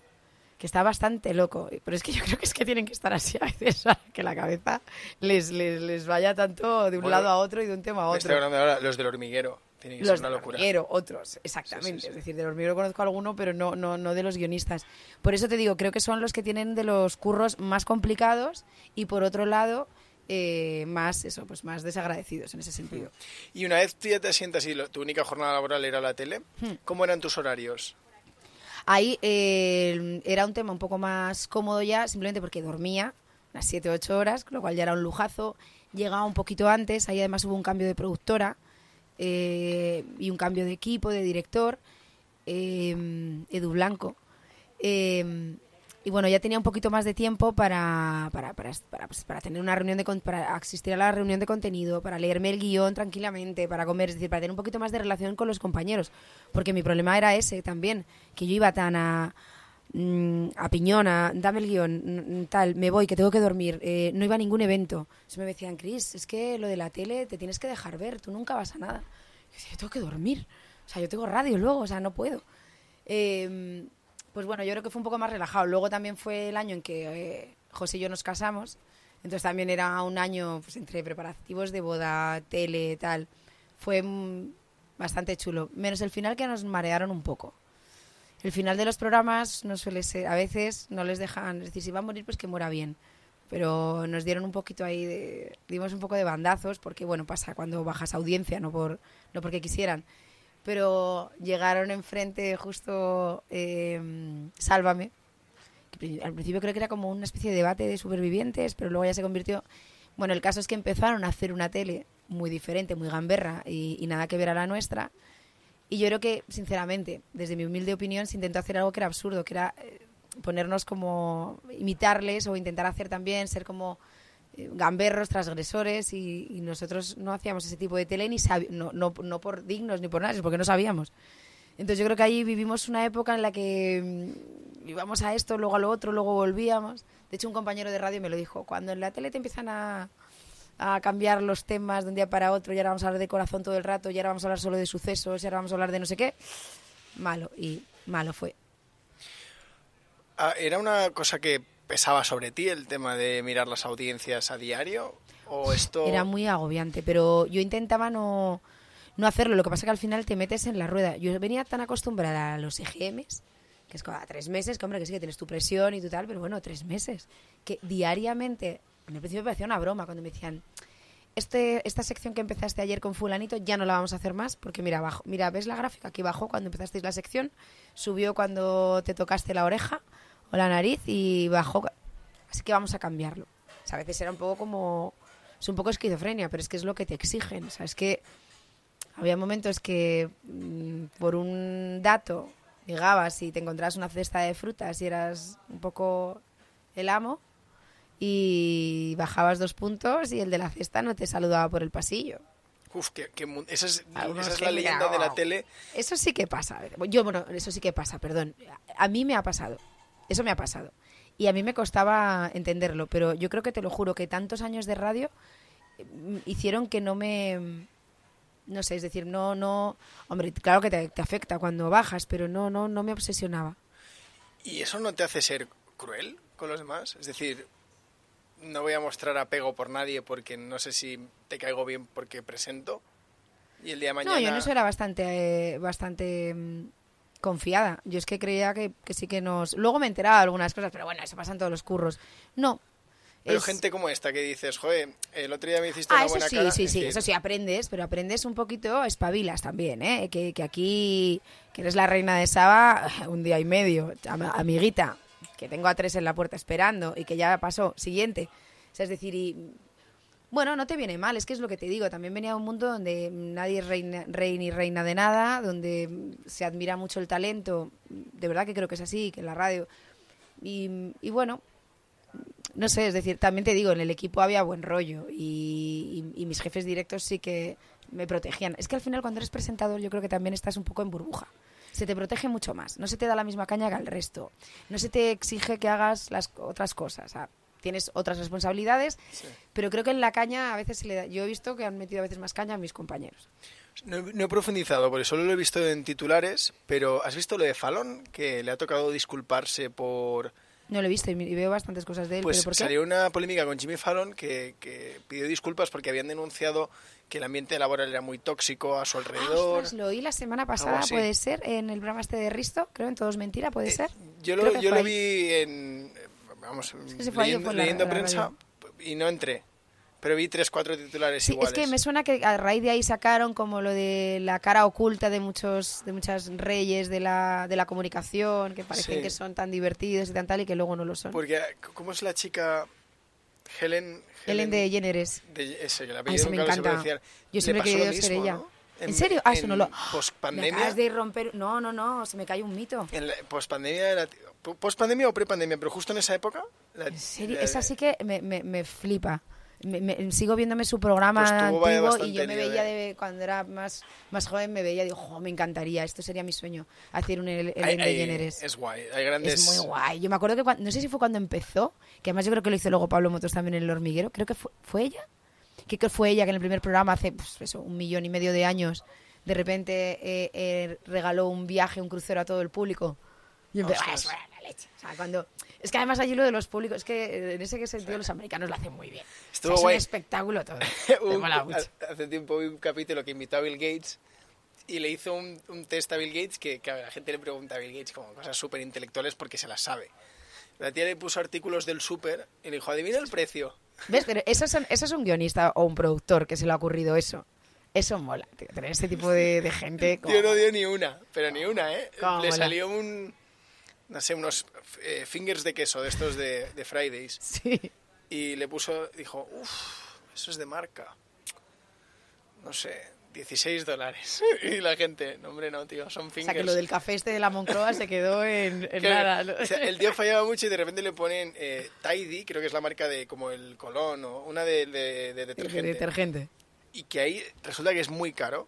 que está bastante loco. Pero es que yo creo que es que tienen que estar así a veces, que la cabeza les, les, les vaya tanto de un lado a otro y de un tema a otro. Estoy hablando ahora los del hormiguero. Tienen que los ser una locura. hormiguero, otros, exactamente. Es decir, del hormiguero conozco alguno, pero no, no, no de los guionistas. Por eso te digo, creo que son los que tienen de los curros más complicados y por otro lado... Eh, más eso pues más desagradecidos en ese sentido y una vez tú ya te sientas y tu única jornada laboral era la tele hmm. cómo eran tus horarios Ahí eh, era un tema un poco más cómodo ya, simplemente porque dormía las 7 o 8 horas, lo cual ya era un lujazo. Llegaba un poquito antes, ahí además hubo un cambio de productora eh, y un cambio de equipo, de director, eh, Edu Blanco. Y bueno, ya tenía un poquito más de tiempo para, para, para, para, pues, para tener una reunión de para asistir a la reunión de contenido, para leerme el guion tranquilamente, para comer, es decir, para tener un poquito más de relación con los compañeros. Porque mi problema era ese también, que yo iba tan a, mm, a piñona, dame el guion, tal, me voy, que tengo que dormir, eh, no iba a ningún evento. Se me decían, Chris, es que lo de la tele te tienes que dejar ver, tú nunca vas a nada. Y decía, yo tengo que dormir, o sea, yo tengo radio luego, o sea, no puedo. Eh, pues bueno, yo creo que fue un poco más relajado. Luego también fue el año en que eh, José y yo nos casamos. Entonces también era un año pues, entre preparativos de boda, tele, tal. Fue bastante chulo. Menos el final que nos marearon un poco. El final de los programas no suele ser, a veces no les dejan, es decir, si va a morir, pues que muera bien. Pero nos dieron un poquito ahí de, dimos un poco de bandazos, porque bueno, pasa cuando bajas audiencia, no por, no porque quisieran pero llegaron enfrente justo em, Sálvame. Al principio creo que era como una especie de debate de supervivientes, pero luego ya se convirtió... Bueno, el caso es que empezaron a hacer una tele muy diferente, muy gamberra y, nada que ver a la nuestra. Y yo creo que, sinceramente, desde mi humilde opinión, se intentó hacer algo que era absurdo, que era eh, ponernos como imitarles o intentar hacer también, ser como gamberros, transgresores y, nosotros no hacíamos ese tipo de tele no, no, no, por dignos ni por nada, porque no sabíamos. Entonces yo creo que ahí vivimos una época en la que mm, íbamos a esto, luego a lo otro, luego volvíamos. De hecho un compañero de radio me lo dijo, cuando en la tele te empiezan a, a cambiar los temas de un día para otro, y ahora vamos a hablar de corazón todo el rato, y ahora vamos a hablar solo de sucesos, y ahora vamos a hablar de no sé qué, malo, y malo fue. Ah, era una cosa que pesaba sobre ti el tema de mirar las audiencias a diario? ¿O esto... Era muy agobiante, pero yo intentaba no, no hacerlo. Lo que pasa es que al final te metes en la rueda. Yo venía tan acostumbrada a los EGMs, que es cada tres meses, que hombre, que sí que tienes tu presión y tu tal, pero bueno, tres meses. Que diariamente, en el principio me parecía una broma cuando me decían, este, esta sección que empezaste ayer con fulanito ya no la vamos a hacer más, porque mira, abajo, mira, ¿ves la gráfica? Aquí bajó cuando empezasteis la sección, subió cuando te tocaste la oreja, o la nariz y bajó. Así que vamos a cambiarlo. a veces era un poco como. Es un poco esquizofrenia, pero es que es lo que te exigen. O sea, es que había momentos que mm, por un dato Llegabas y te encontrabas una cesta de frutas y eras un poco el amo y bajabas dos puntos y el de la cesta no te saludaba por el pasillo. Uf, que, que esa es, Algunos esa es que la leyenda de la oh. tele. Eso sí que pasa. Yo, bueno, eso sí que pasa, perdón. A mí me ha pasado. Eso me ha pasado. Y a mí me costaba entenderlo, pero yo creo que te lo juro que tantos años de radio mm, hicieron que no me no sé, es decir, no no, hombre, claro que te, te afecta cuando bajas, pero no no no me obsesionaba. ¿Y eso no te hace ser cruel con los demás? Es decir, no voy a mostrar apego por nadie porque no sé si te caigo bien porque presento. Y el día de mañana... No, yo en eso era bastante, eh, bastante mm, confiada. Yo es que creía que, que sí que nos... Luego me enteraba de algunas cosas, pero bueno, eso pasa en todos los curros. No. Pero es- gente como esta que dices, joder, el otro día me hiciste Ah, una eso buena sí, cara. sí, sí, decir, eso sí, aprendes, pero aprendes un poquito, espabilas también, ¿eh? Que, que aquí, que eres la reina de Saba, un día y medio, am- amiguita, que tengo a tres en la puerta esperando y que ya pasó, siguiente. O sea, es decir, y bueno, no te viene mal, es que es lo que te digo. También venía a un mundo donde nadie es reina, rey ni reina de nada, donde se admira mucho el talento. De verdad que creo que es así, que en la radio. Y, bueno, no sé, es decir, también te digo, en el equipo había buen rollo y, mis jefes directos sí que me protegían. Es que al final cuando eres presentador yo creo que también estás un poco en burbuja. Se te protege mucho más, no se te da la misma caña que al resto, no se te exige que hagas las otras cosas. Tienes otras responsabilidades, Sí. pero creo que en la caña a veces se le da. Yo he visto que han metido a veces más caña a mis compañeros. No, he- no he profundizado, porque solo lo he visto en titulares, pero ¿has visto lo de Fallon? Que le ha tocado disculparse por... No lo he visto y, veo bastantes cosas de él. Pues ¿pero por qué? salió una polémica con Jimmy Fallon que, que pidió disculpas porque habían denunciado que el ambiente laboral era muy tóxico a su Ah, alrededor. ostras, lo oí la semana pasada, puede ser, en el programa este de Risto, creo, en Todos Mentira, puede Eh, ser. Yo lo, yo lo vi en... Vamos, que se fue ayer leyendo, la- leyendo la prensa y no entré. Pero vi tres, cuatro titulares Sí, iguales. es que me suena que a raíz de ahí sacaron como lo de la cara oculta de muchos de muchas reyes de la, de la comunicación que parecen Sí. que son tan divertidos y tan tal y que luego no lo son. Porque, ¿cómo es la chica? Helen... Helen de Jenneres. de ese, que el Ay, me nunca lo sé encanta. pronunciar. Yo siempre he querido ser ella. ¿no? ¿En, serio? Ah, eso no lo... Pospandemia. de romper... No, no, no, se me cae un mito. En la pospandemia, era- pospandemia o prepandemia, pero justo en esa época. la- En serio, la- esa sí que me, me, me flipa. Me- me- sigo viéndome su programa Pues antiguo y yo me veía ¿eh? de cuando era más, más joven, me veía y digo, "Jo, me encantaría, esto sería mi sueño, hacer un Ellen DeGeneres. Es guay. Hay grandes. Es muy guay. Yo me acuerdo que cuando, no sé si fue cuando empezó, que además yo creo que lo hizo luego Pablo Motos también en El Hormiguero, creo que fue, fue ella. Que que fue ella que en el primer programa hace pues, eso, un millón y medio de años, de repente eh, eh, regaló un viaje, un crucero a todo el público. Y empezó, Ostras. "Ah, eso era la leche". O sea, cuando, es que además allí lo de los públicos, es que eh, en ese sentido los americanos lo hacen muy bien. O sea, Estuvo es guay. un espectáculo todo. Un-. Hace tiempo vi un capítulo que invitó a Bill Gates y le hizo un, un test a Bill Gates que, que a la gente le pregunta a Bill Gates como cosas súper intelectuales porque se las sabe. La tía le puso artículos del súper y le dijo, adivina el precio. ¿Ves? Pero eso es, eso es un guionista o un productor que se le ha ocurrido eso. Eso mola, tío, tener este tipo de, de gente. como- Tío, no dio ni una, pero ni una, ¿eh? Cómo Le mola. salió un, no sé, unos eh, fingers de queso de estos de, de Fridays. Sí. Y le puso, dijo, uff, eso es de marca. No sé, 16 dólares. Y la gente, no hombre, no, tío, son O fingers. sea, que lo del café este de la Moncloa se quedó en, en nada. o sea, el tío fallaba mucho y de repente le ponen eh, Tidy, creo que es la marca de como el Colón o una de, de- de El detergente. detergente. Y que ahí resulta que es muy caro.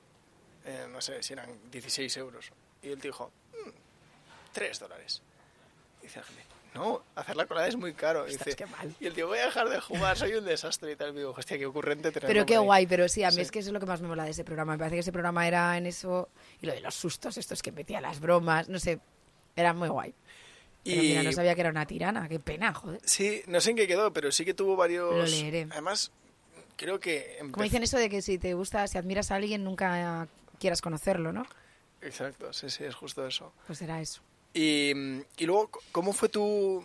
Eh, no sé si eran 16 euros. Y tío dijo, "Mm, 3 dólares. Dice no, hacer la colada es muy caro. Y, dice, mal. y el tío, voy a dejar de jugar, soy un desastre y tal. Y digo, hostia, qué ocurrente tenerlo Pero qué por ahí". guay, pero sí, a mí Sí. es que eso es lo que más me mola de ese programa. Me parece que ese programa era en eso. Y lo de los sustos, estos que metía las bromas, no sé. Era muy guay. Pero Y mira, no sabía que era una tirana. Qué pena, joder. sí, no sé en qué quedó, pero sí que tuvo varios... Lo leeré. Además, creo que... Como dicen eso de que si te gusta, si admiras a alguien, nunca quieras conocerlo, ¿no? Exacto, sí, sí, es justo eso. Pues era eso. Y, y luego, ¿cómo fue tu...?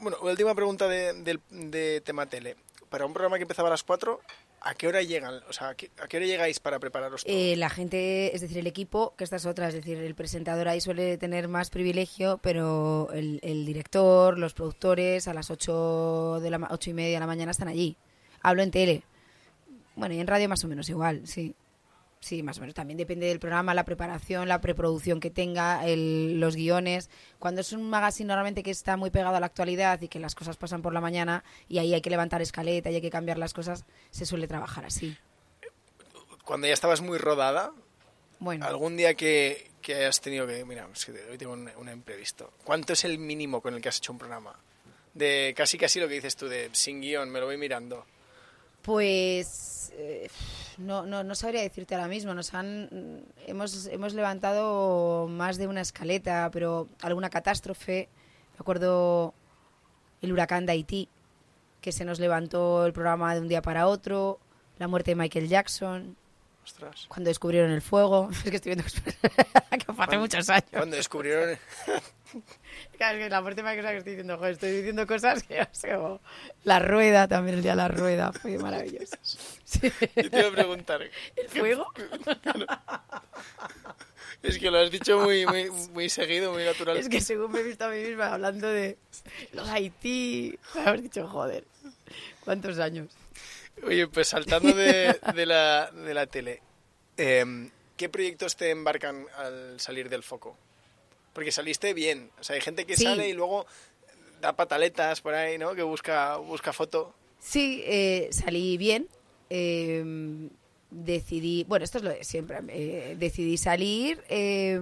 Bueno, última pregunta de, del- de tema tele. Para un programa que empezaba a las 4, ¿a qué hora llegan? O sea, ¿a qué, hora llegáis para prepararos todo? Eh, la gente, es decir, el equipo, que esta es otra, es decir, el presentador ahí suele tener más privilegio, pero el, el director, los productores, a las 8, de la, ocho y media de la mañana están allí. Hablo en tele. Bueno, y en radio más o menos igual, sí. Sí, más o menos. También depende del programa, la preparación, la preproducción que tenga, el- los guiones. Cuando es un magazine normalmente que está muy pegado a la actualidad y que las cosas pasan por la mañana y ahí hay que levantar escaleta y hay que cambiar las cosas, se suele trabajar así. Cuando ya estabas muy rodada, Bueno, algún día que, que hayas tenido que... Mira, es que hoy tengo un, un imprevisto. ¿Cuánto es el mínimo con el que has hecho un programa? De casi casi lo que dices tú, de sin guion, me lo voy mirando. Pues eh, no, no, no sabría decirte ahora mismo. Nos han hemos, hemos levantado más de una escaleta, pero alguna catástrofe. Me acuerdo el huracán de Haití, que se nos levantó el programa de un día para otro. La muerte de Michael Jackson, Ostras. cuando descubrieron el fuego. Es que estoy viendo que fue hace muchos años. Cuando descubrieron... Claro, es que la Michael Jackson estoy diciendo, joder, estoy diciendo cosas que no sé, La rueda, también el día de la rueda, fue maravilloso. Sí. Yo te iba a preguntar... ¿El fuego? Es que lo has dicho muy, muy, muy seguido, muy natural. Es que según me he visto a mí misma hablando de los Haití, me haber dicho, joder, ¿cuántos años? Oye, pues saltando de, de la, de la tele, em, ¿qué proyectos te embarcan al salir del foco? Porque saliste bien. O sea, hay gente que Sí. sale y luego da pataletas por ahí, ¿no? Que busca, busca foto. Sí, eh, salí bien. eh, decidí, bueno, esto es lo de siempre. eh, decidí salir eh,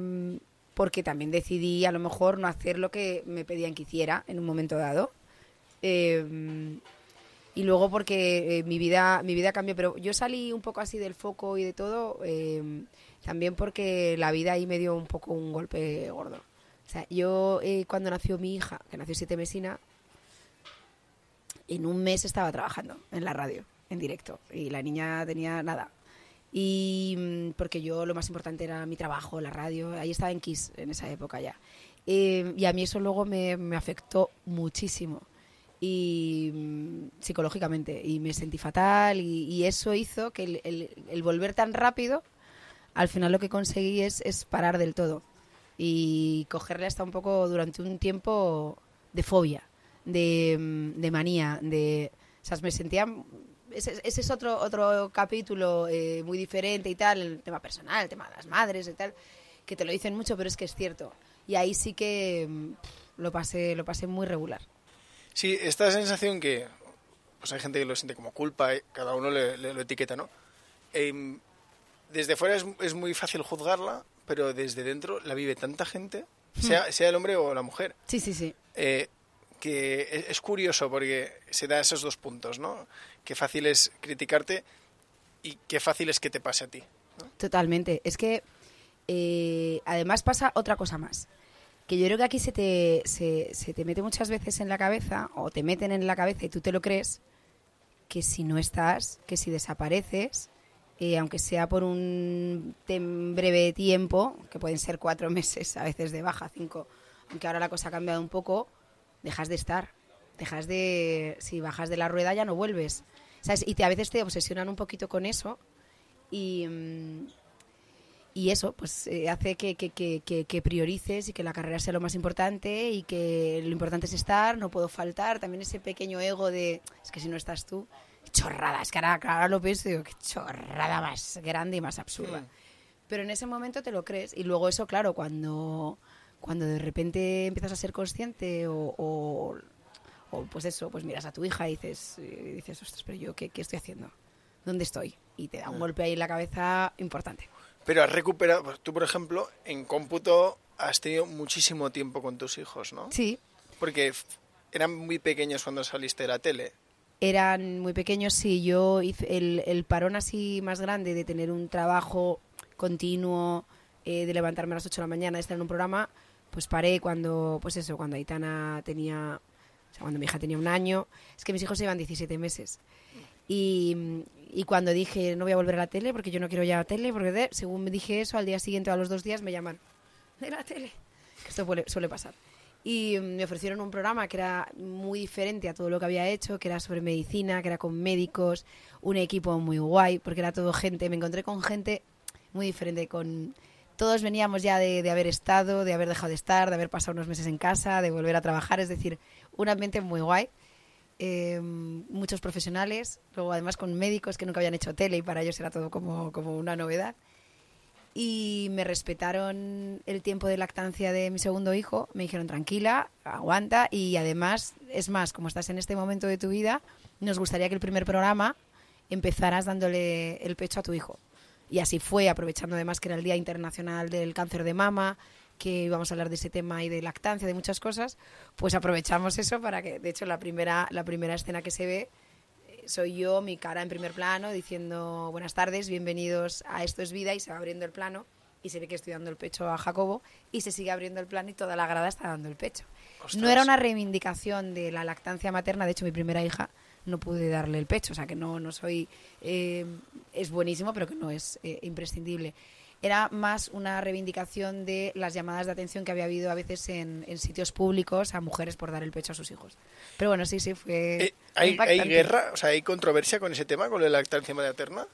porque también decidí a lo mejor no hacer lo que me pedían que hiciera en un momento dado. Y luego porque eh, mi vida mi vida cambió, pero yo salí un poco así del foco y de todo, eh, también porque la vida ahí me dio un poco un golpe gordo. O sea, yo eh, cuando nació mi hija, que nació siete mesina, en un mes estaba trabajando en la radio, en directo, y la niña tenía nada. Y mm, porque yo lo más importante era mi trabajo, la radio, ahí estaba en Kiss en esa época ya. Eh, y a mí eso luego me, me afectó muchísimo y mm, psicológicamente y me sentí fatal y, eso hizo que el, volver tan rápido al final lo que conseguí es, es parar del todo y cogerle hasta un poco durante un tiempo de fobia, de, mm, manía, de... O me sentía... Ese, ese es otro, otro capítulo eh, muy diferente y tal, el tema personal, el tema de las madres y tal, que te lo dicen mucho, pero es que es cierto. Y ahí sí que mm, lo pasé, lo pasé muy regular. Sí, esta sensación que pues hay gente que lo siente como culpa, eh, cada uno le, le- lo etiqueta, ¿no? Em, desde fuera es, es muy fácil juzgarla, pero desde dentro la vive tanta gente, sea, sea el hombre o la mujer, Sí, sí, sí. eh, que es, es curioso porque se da esos dos puntos, ¿no? Qué fácil es criticarte y qué fácil es que te pase a ti. Totalmente. Es que eh, además pasa otra cosa más. Que yo creo que aquí se te, se, te mete muchas veces en la cabeza, o te meten en la cabeza y tú te lo crees, que si no estás, que si desapareces, eh, aunque sea por un breve tiempo, que pueden ser cuatro meses, a veces de baja, cinco, aunque ahora la cosa ha cambiado un poco, dejas de estar. Dejas de. Si bajas de la rueda ya no vuelves. ¿Sabes? Y te, a veces te obsesionan un poquito con eso y, mm, y eso pues eh, hace que, que- que- que- priorices y que la carrera sea lo más importante y que lo importante es estar, no puedo faltar. También ese pequeño ego de, es que si no estás tú, chorrada, es que ahora, ahora lo pienso y digo, qué chorrada más grande y más absurda. Pero en ese momento te lo crees y luego eso, claro, cuando, cuando de repente empiezas a ser consciente o, o, o, pues eso, pues miras a tu hija y dices, y dices ostras, pero yo qué, qué estoy haciendo, ¿dónde estoy? Y te da un Mm. golpe ahí en la cabeza importante. Pero has recuperado, pues, tú por ejemplo, en cómputo has tenido muchísimo tiempo con tus hijos, ¿no? Sí, Porque eran muy pequeños cuando saliste de la tele. eran muy pequeños, sí, yo hice el, el parón así más grande de tener un trabajo continuo, eh, de levantarme a las 8 de la mañana, de estar en un programa, pues paré cuando, pues eso, cuando Aitana tenía, o sea, cuando mi hija tenía un año, es que mis hijos llevan 17 meses. Y, y cuando dije, no voy a volver a la tele porque yo no quiero ya la tele, porque de- según me dije eso, al día siguiente a los dos días me llaman de la tele. Esto suele pasar. Y mm, me ofrecieron un programa que era muy diferente a todo lo que había hecho, que era sobre medicina, que era con médicos, un equipo muy guay, porque era todo gente, me encontré con gente muy diferente, con todos veníamos ya de, de haber estado, de haber dejado de estar, de haber pasado unos meses en casa, de volver a trabajar, es decir, un ambiente muy guay. Eh, muchos profesionales, luego además con médicos que nunca habían hecho tele y para ellos era todo como, como una novedad. y me respetaron el tiempo de lactancia de mi segundo hijo. Me dijeron, tranquila, aguanta. Y además, es más, como estás en este momento de tu vida, nos gustaría que el primer programa empezaras dándole el pecho a tu hijo. Y así fue, aprovechando además que era el Día Internacional del Cáncer de Mama, que íbamos a hablar de ese tema y de lactancia, de muchas cosas, pues aprovechamos eso para que, de hecho, la primera, la primera escena que se ve eh, soy yo, mi cara en primer plano, diciendo buenas tardes, bienvenidos a Esto es Vida, y se va abriendo el plano y se ve que estoy dando el pecho a Jacobo y se sigue abriendo el plano y toda la grada está dando el pecho. No era una reivindicación de la lactancia materna, de hecho mi primera hija no pude darle el pecho, o sea que no, no soy... Eh, es buenísimo, pero que no es eh, imprescindible. Era más una reivindicación de las llamadas de atención que había habido a veces en, sitios públicos a mujeres por dar el pecho a sus hijos. Pero bueno, sí, sí, fue... Eh, ¿hay, ¿Hay guerra? O sea, ¿hay controversia con ese tema, con la lactancia materna?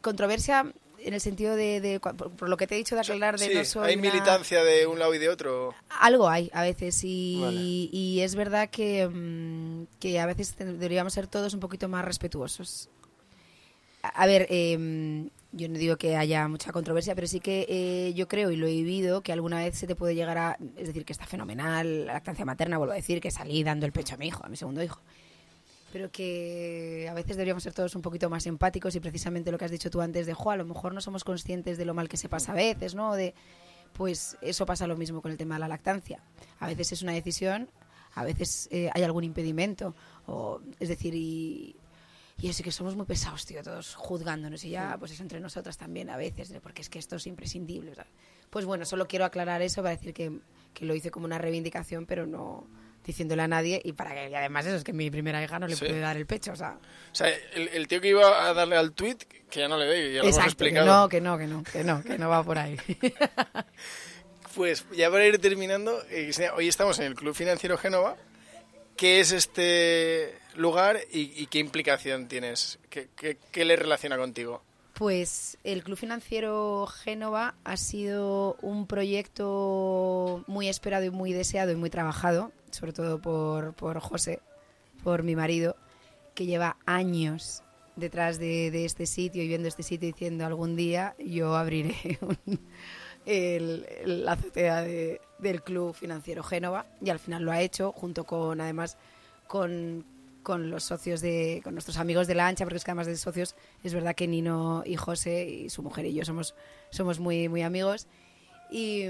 controversia en el sentido de, por, lo que te he dicho de aclarar de no soy hay militancia de un lado y de otro algo hay a veces y, y es verdad que, mm, que, a veces deberíamos ser todos un poquito más respetuosos a, ver em, yo no digo que haya mucha controversia pero sí que eh, yo creo y lo he vivido que alguna vez se te puede llegar a es decir que está fenomenal la lactancia materna vuelvo a decir que salí dando el pecho a mi hijo a mi segundo hijo pero que a veces deberíamos ser todos un poquito más empáticos y precisamente lo que has dicho tú antes de, jo, a lo mejor no somos conscientes de lo mal que se pasa a veces, ¿no? De, pues eso pasa lo mismo con el tema de la lactancia. A veces es una decisión, a veces eh, hay algún impedimento, o, es decir, y, y así que somos muy pesados, tío, todos juzgándonos y ya, pues eso entre nosotras también a veces, porque es que esto es imprescindible. Pues bueno, solo quiero aclarar eso para decir que, que lo hice como una reivindicación, pero no diciéndole a nadie y para que además eso es que mi primera hija no le puede dar el pecho, o sea. O sea, el, tío que iba a darle al tweet, que ya no le ve, ya lo hemos explicado. no, que no, que no, que no, que no va por ahí. pues ya para ir terminando, eh, hoy estamos en el Club Financiero Génova. ¿Qué es este lugar y, qué implicación tienes? ¿Qué, qué le relaciona contigo? Pues el Club Financiero Génova ha sido un proyecto muy esperado y muy deseado y muy trabajado sobre todo por, por José, por mi marido, que lleva años detrás de, este sitio y viendo este sitio diciendo algún día yo abriré la azotea del Club Financiero Génova y al final lo ha hecho junto con además con, con los socios de con nuestros amigos de la ancha porque es que además de socios es verdad que Nino y José y su mujer y yo somos somos muy muy amigos y,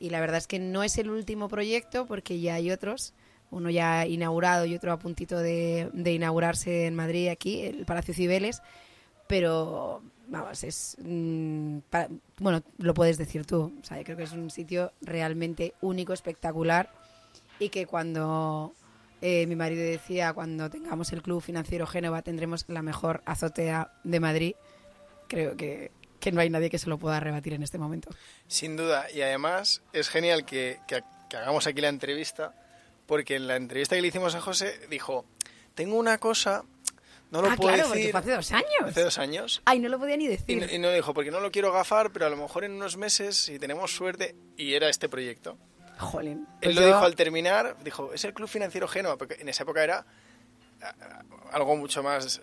la verdad es que no es el último proyecto porque ya hay otros, uno ya inaugurado y otro a puntito de, inaugurarse en Madrid, aquí, el Palacio Cibeles, pero vamos, es. Mm, bueno, lo puedes decir tú. O sea, creo que es un sitio realmente único, espectacular y que cuando eh, mi marido decía, cuando tengamos el Club Financiero Génova tendremos la mejor azotea de Madrid, creo que que no hay nadie que se lo pueda rebatir en este momento. Sin duda, y además es genial que, hagamos aquí la entrevista, porque en la entrevista que le hicimos a José dijo, tengo una cosa no lo ah, puedo claro, decir. Fue hace dos años. Hace dos años. Ay, no lo podía ni decir. Y, no dijo, porque no lo quiero gafar, pero a lo mejor en unos meses, si tenemos suerte, y era este proyecto. Jolín. Él pues lo dijo al terminar, dijo, es el Club Financiero Génova, porque en esa época era algo mucho más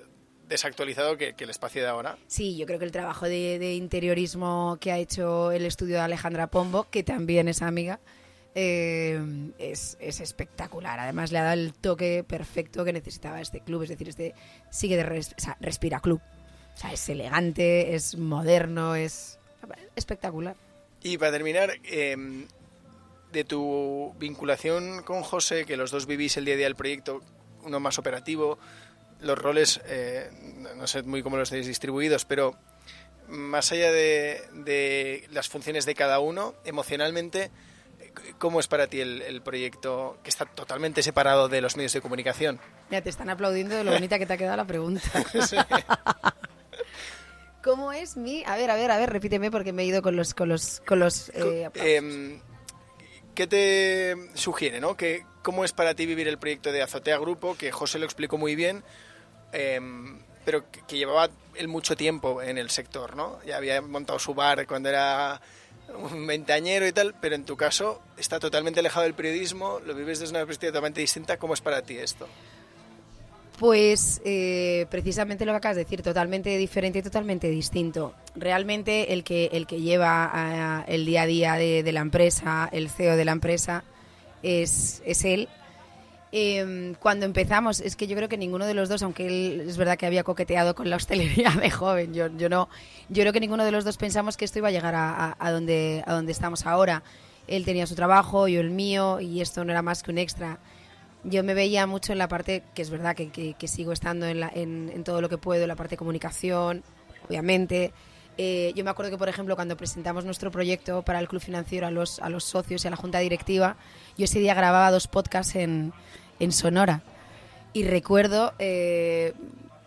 desactualizado que, el espacio de ahora. Sí, yo creo que el trabajo de, interiorismo que ha hecho el estudio de Alejandra Pombo, que también es amiga, eh, es, espectacular. Además, le ha dado el toque perfecto que necesitaba este club. Es decir, este sigue de respira club. O sea, es elegante, es moderno, es espectacular. Y para terminar, em, de tu vinculación con José, que los dos vivís el día a día del proyecto, uno más operativo, los roles, eh, no sé muy cómo los tenéis distribuidos, pero más allá de, las funciones de cada uno, emocionalmente, ¿cómo es para ti el, proyecto que está totalmente separado de los medios de comunicación? Ya te están aplaudiendo de lo bonita que te ha quedado la pregunta. ¿Cómo es mi...? A ver, a ver, a ver, repíteme porque me he ido con los, con los, con los eh, em, ¿Qué te sugiere, no? Que, ¿Cómo es para ti vivir el proyecto de Azotea Grupo? Que José lo explicó muy bien, Em, pero que, llevaba él mucho tiempo en el sector, ¿no? Ya había montado su bar cuando era un ventañero y tal, pero en tu caso está totalmente alejado del periodismo, lo vives desde una perspectiva totalmente distinta. ¿Cómo es para ti esto? Pues eh, precisamente lo que acabas de decir, totalmente diferente y totalmente distinto. Realmente el que, el que lleva ah, el día a día de, la empresa, el CEO de la empresa, es, es él. Em, cuando empezamos, es que yo creo que ninguno de los dos, aunque él es verdad que había coqueteado con la hostelería de joven, yo, yo no, yo creo que ninguno de los dos pensamos que esto iba a llegar a, donde, a donde estamos ahora. Él tenía su trabajo, yo el mío, y esto no era más que un extra. Yo me veía mucho en la parte, que es verdad que, sigo estando en, en- en todo lo que puedo, en la parte de comunicación, obviamente. Eh, yo me acuerdo que, por ejemplo, cuando presentamos nuestro proyecto para el club financiero a los, a los socios y a la junta directiva, yo ese día grababa dos podcasts en, en Sonora. Y recuerdo eh,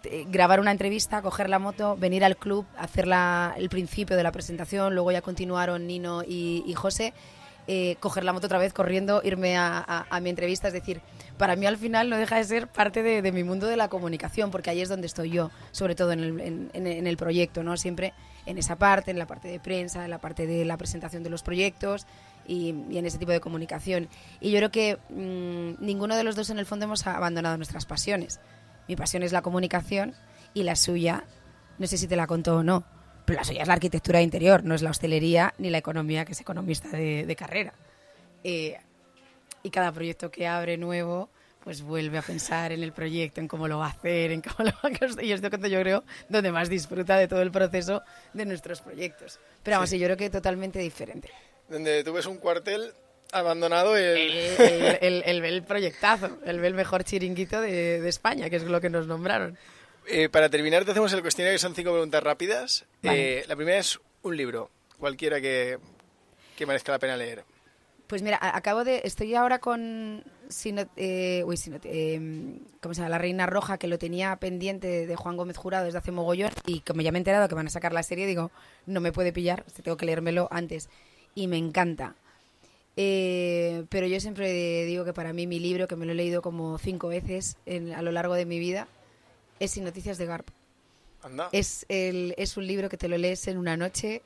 eh, grabar una entrevista, coger la moto, venir al club, hacer la- el principio de la presentación, luego ya continuaron Nino y, José, coger la moto otra vez corriendo, irme a, mi entrevista. Es decir, para mí al final no deja de ser parte de, mi mundo de la comunicación, porque ahí es donde estoy yo, sobre todo en el, en el proyecto, ¿no? Siempre en esa parte, en la parte de prensa, en la parte de la presentación de los proyectos y, en ese tipo de comunicación. Y yo creo que mm, ninguno de los dos en el fondo hemos abandonado nuestras pasiones. Mi pasión es la comunicación y la suya, no sé si te la contó o no, pero la suya es la arquitectura interior, no es la hostelería ni la economía, que es economista de, de carrera. Eh, y cada proyecto que abre nuevo, pues vuelve a pensar en el proyecto, en cómo lo va a hacer, en cómo lo va a construir. Y esto es yo creo donde más disfruta de todo el proceso de nuestros proyectos. Pero vamos, Sí. yo creo que totalmente diferente. Donde tú ves un cuartel abandonado, el, El, el, el- el- el proyectazo, el, el mejor chiringuito de, de España, que es lo que nos nombraron. Eh, para terminar, te hacemos el cuestionario, que son cinco preguntas rápidas. Vale. Eh, la primera es un libro, cualquiera que, que merezca la pena leer. Pues mira, acabo de. Estoy ahora con. Sino, eh, uy, Sino- eh, ¿Cómo se llama? La Reina Roja, que lo tenía pendiente de, de Juan Gómez Jurado desde hace mogollón. Y como ya me he enterado que van a sacar la serie, digo, no me puede pillar, tengo que leérmelo antes. Y me encanta. Eh, pero yo siempre digo que para mí mi libro, que me lo he leído como cinco veces en- a lo largo de mi vida, es Sin Noticias de Garp. Anda. Es, el, es un libro que te lo lees en una noche,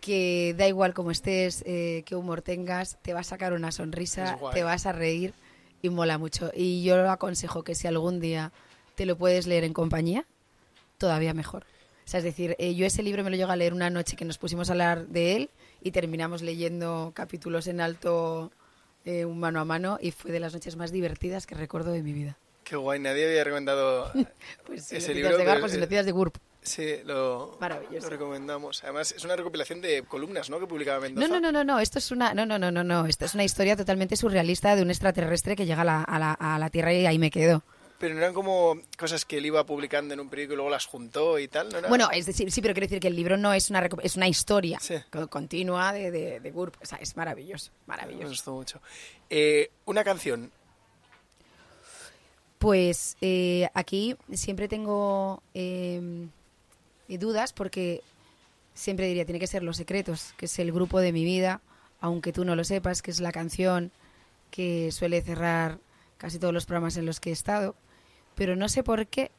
que da igual cómo estés, eh, qué humor tengas, te va a sacar una sonrisa, te vas a reír y mola mucho. Y yo lo aconsejo que si algún día te lo puedes leer en compañía, todavía mejor. O sea, es decir, eh, yo ese libro me lo llego a leer una noche que nos pusimos a hablar de él y terminamos leyendo capítulos en alto, eh, un mano a mano, y fue de las noches más divertidas que recuerdo de mi vida. Qué guay, nadie había recomendado Pues ese Ese libro. de y eh, Noticias de GURP. Sí, lo, Maravilloso. lo recomendamos. Además, es una recopilación de columnas, ¿no? Que publicaba Mendoza. No, no, no, no, no, esto es una, no, no, no, no, no, esto es una historia totalmente surrealista de un extraterrestre que llega a la, a la, a la Tierra y ahí me quedo. Pero no eran como cosas que él iba publicando en un periódico y luego las juntó y tal, ¿no? Era- Bueno, es decir, sí, pero quiero decir que el libro no es una, es una historia Sí. co- continua de, de, de GURP. O sea, es maravilloso, Me maravilloso. gustó mucho. Eh, una canción. Pues eh, aquí siempre tengo eh, dudas porque siempre diría, tiene que ser Los Secretos, que es el grupo de mi vida, aunque tú no lo sepas, que es la canción que suele cerrar casi todos los programas en los que he estado. Pero no sé por qué,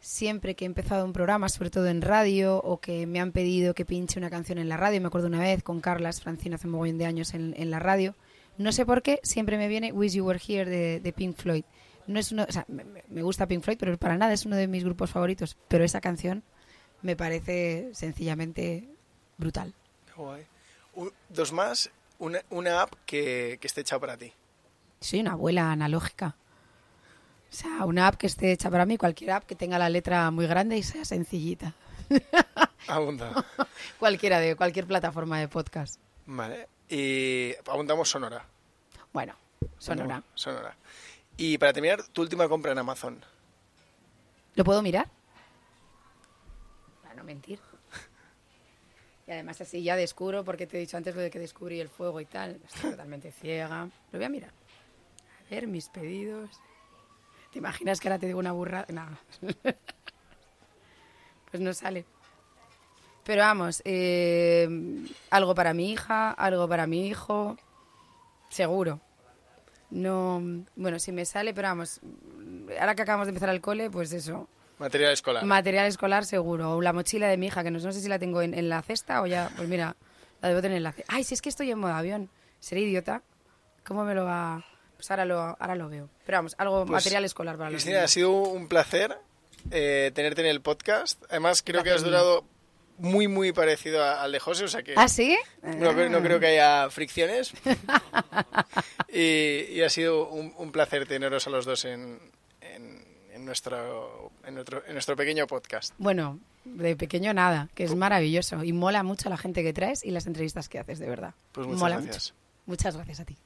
siempre que he empezado un programa, sobre todo en radio, o que me han pedido que pinche una canción en la radio, me acuerdo una vez con Carlas Francina hace un mogollón de años en, en la radio, no sé por qué, siempre me viene Wish You Were Here de, de Pink Floyd. No es uno, o sea, me, me- gusta Pink Floyd, pero para nada es uno de mis grupos favoritos. Pero esa canción me parece sencillamente brutal. Guay. Un- dos más. Una, una app que, que esté hecha para ti. Soy una abuela analógica. O sea, una app que esté hecha para mí, cualquier app que tenga la letra muy grande y sea sencillita. Abunda. Cualquiera de cualquier plataforma de podcast. vale. Y apuntamos Sonora. Bueno, sonora. Sonora. Y para terminar, tu última compra en Amazon. ¿Lo puedo mirar? Mentir. Y además así ya descubro, porque te he dicho antes lo de que descubrí el fuego y tal. Estoy totalmente ciega. Lo voy a mirar. A ver, mis pedidos. ¿Te imaginas que ahora te digo una burra? Nada. Pues no sale. Pero vamos, eh, algo para mi hija, algo para mi hijo. Seguro. No, bueno, si me sale, pero vamos, ahora que acabamos de empezar al cole, pues eso, Material escolar. material escolar seguro, o la mochila de mi hija, que no, no sé si la tengo en, en la cesta o ya, pues mira, la debo tener en la cesta. Ay, si es que estoy en modo avión, seré idiota, ¿cómo me lo va...? Pues ahora lo, ahora lo veo. Pero vamos, algo Pues, material escolar para los Cristina, ha sido un placer eh, tenerte en el podcast. Además, creo que has durado muy, muy parecido a- al de José, o sea que ¿Ah, sí? no, creo- no creo que haya fricciones. y, y ha sido un, un placer teneros a los dos en, en nuestro, en, nuestro, en nuestro pequeño podcast. Bueno, de pequeño nada, que es maravilloso y mola mucho la gente que traes y las entrevistas que haces, de verdad. Pues muchas mola gracias. mucho. Muchas gracias a ti.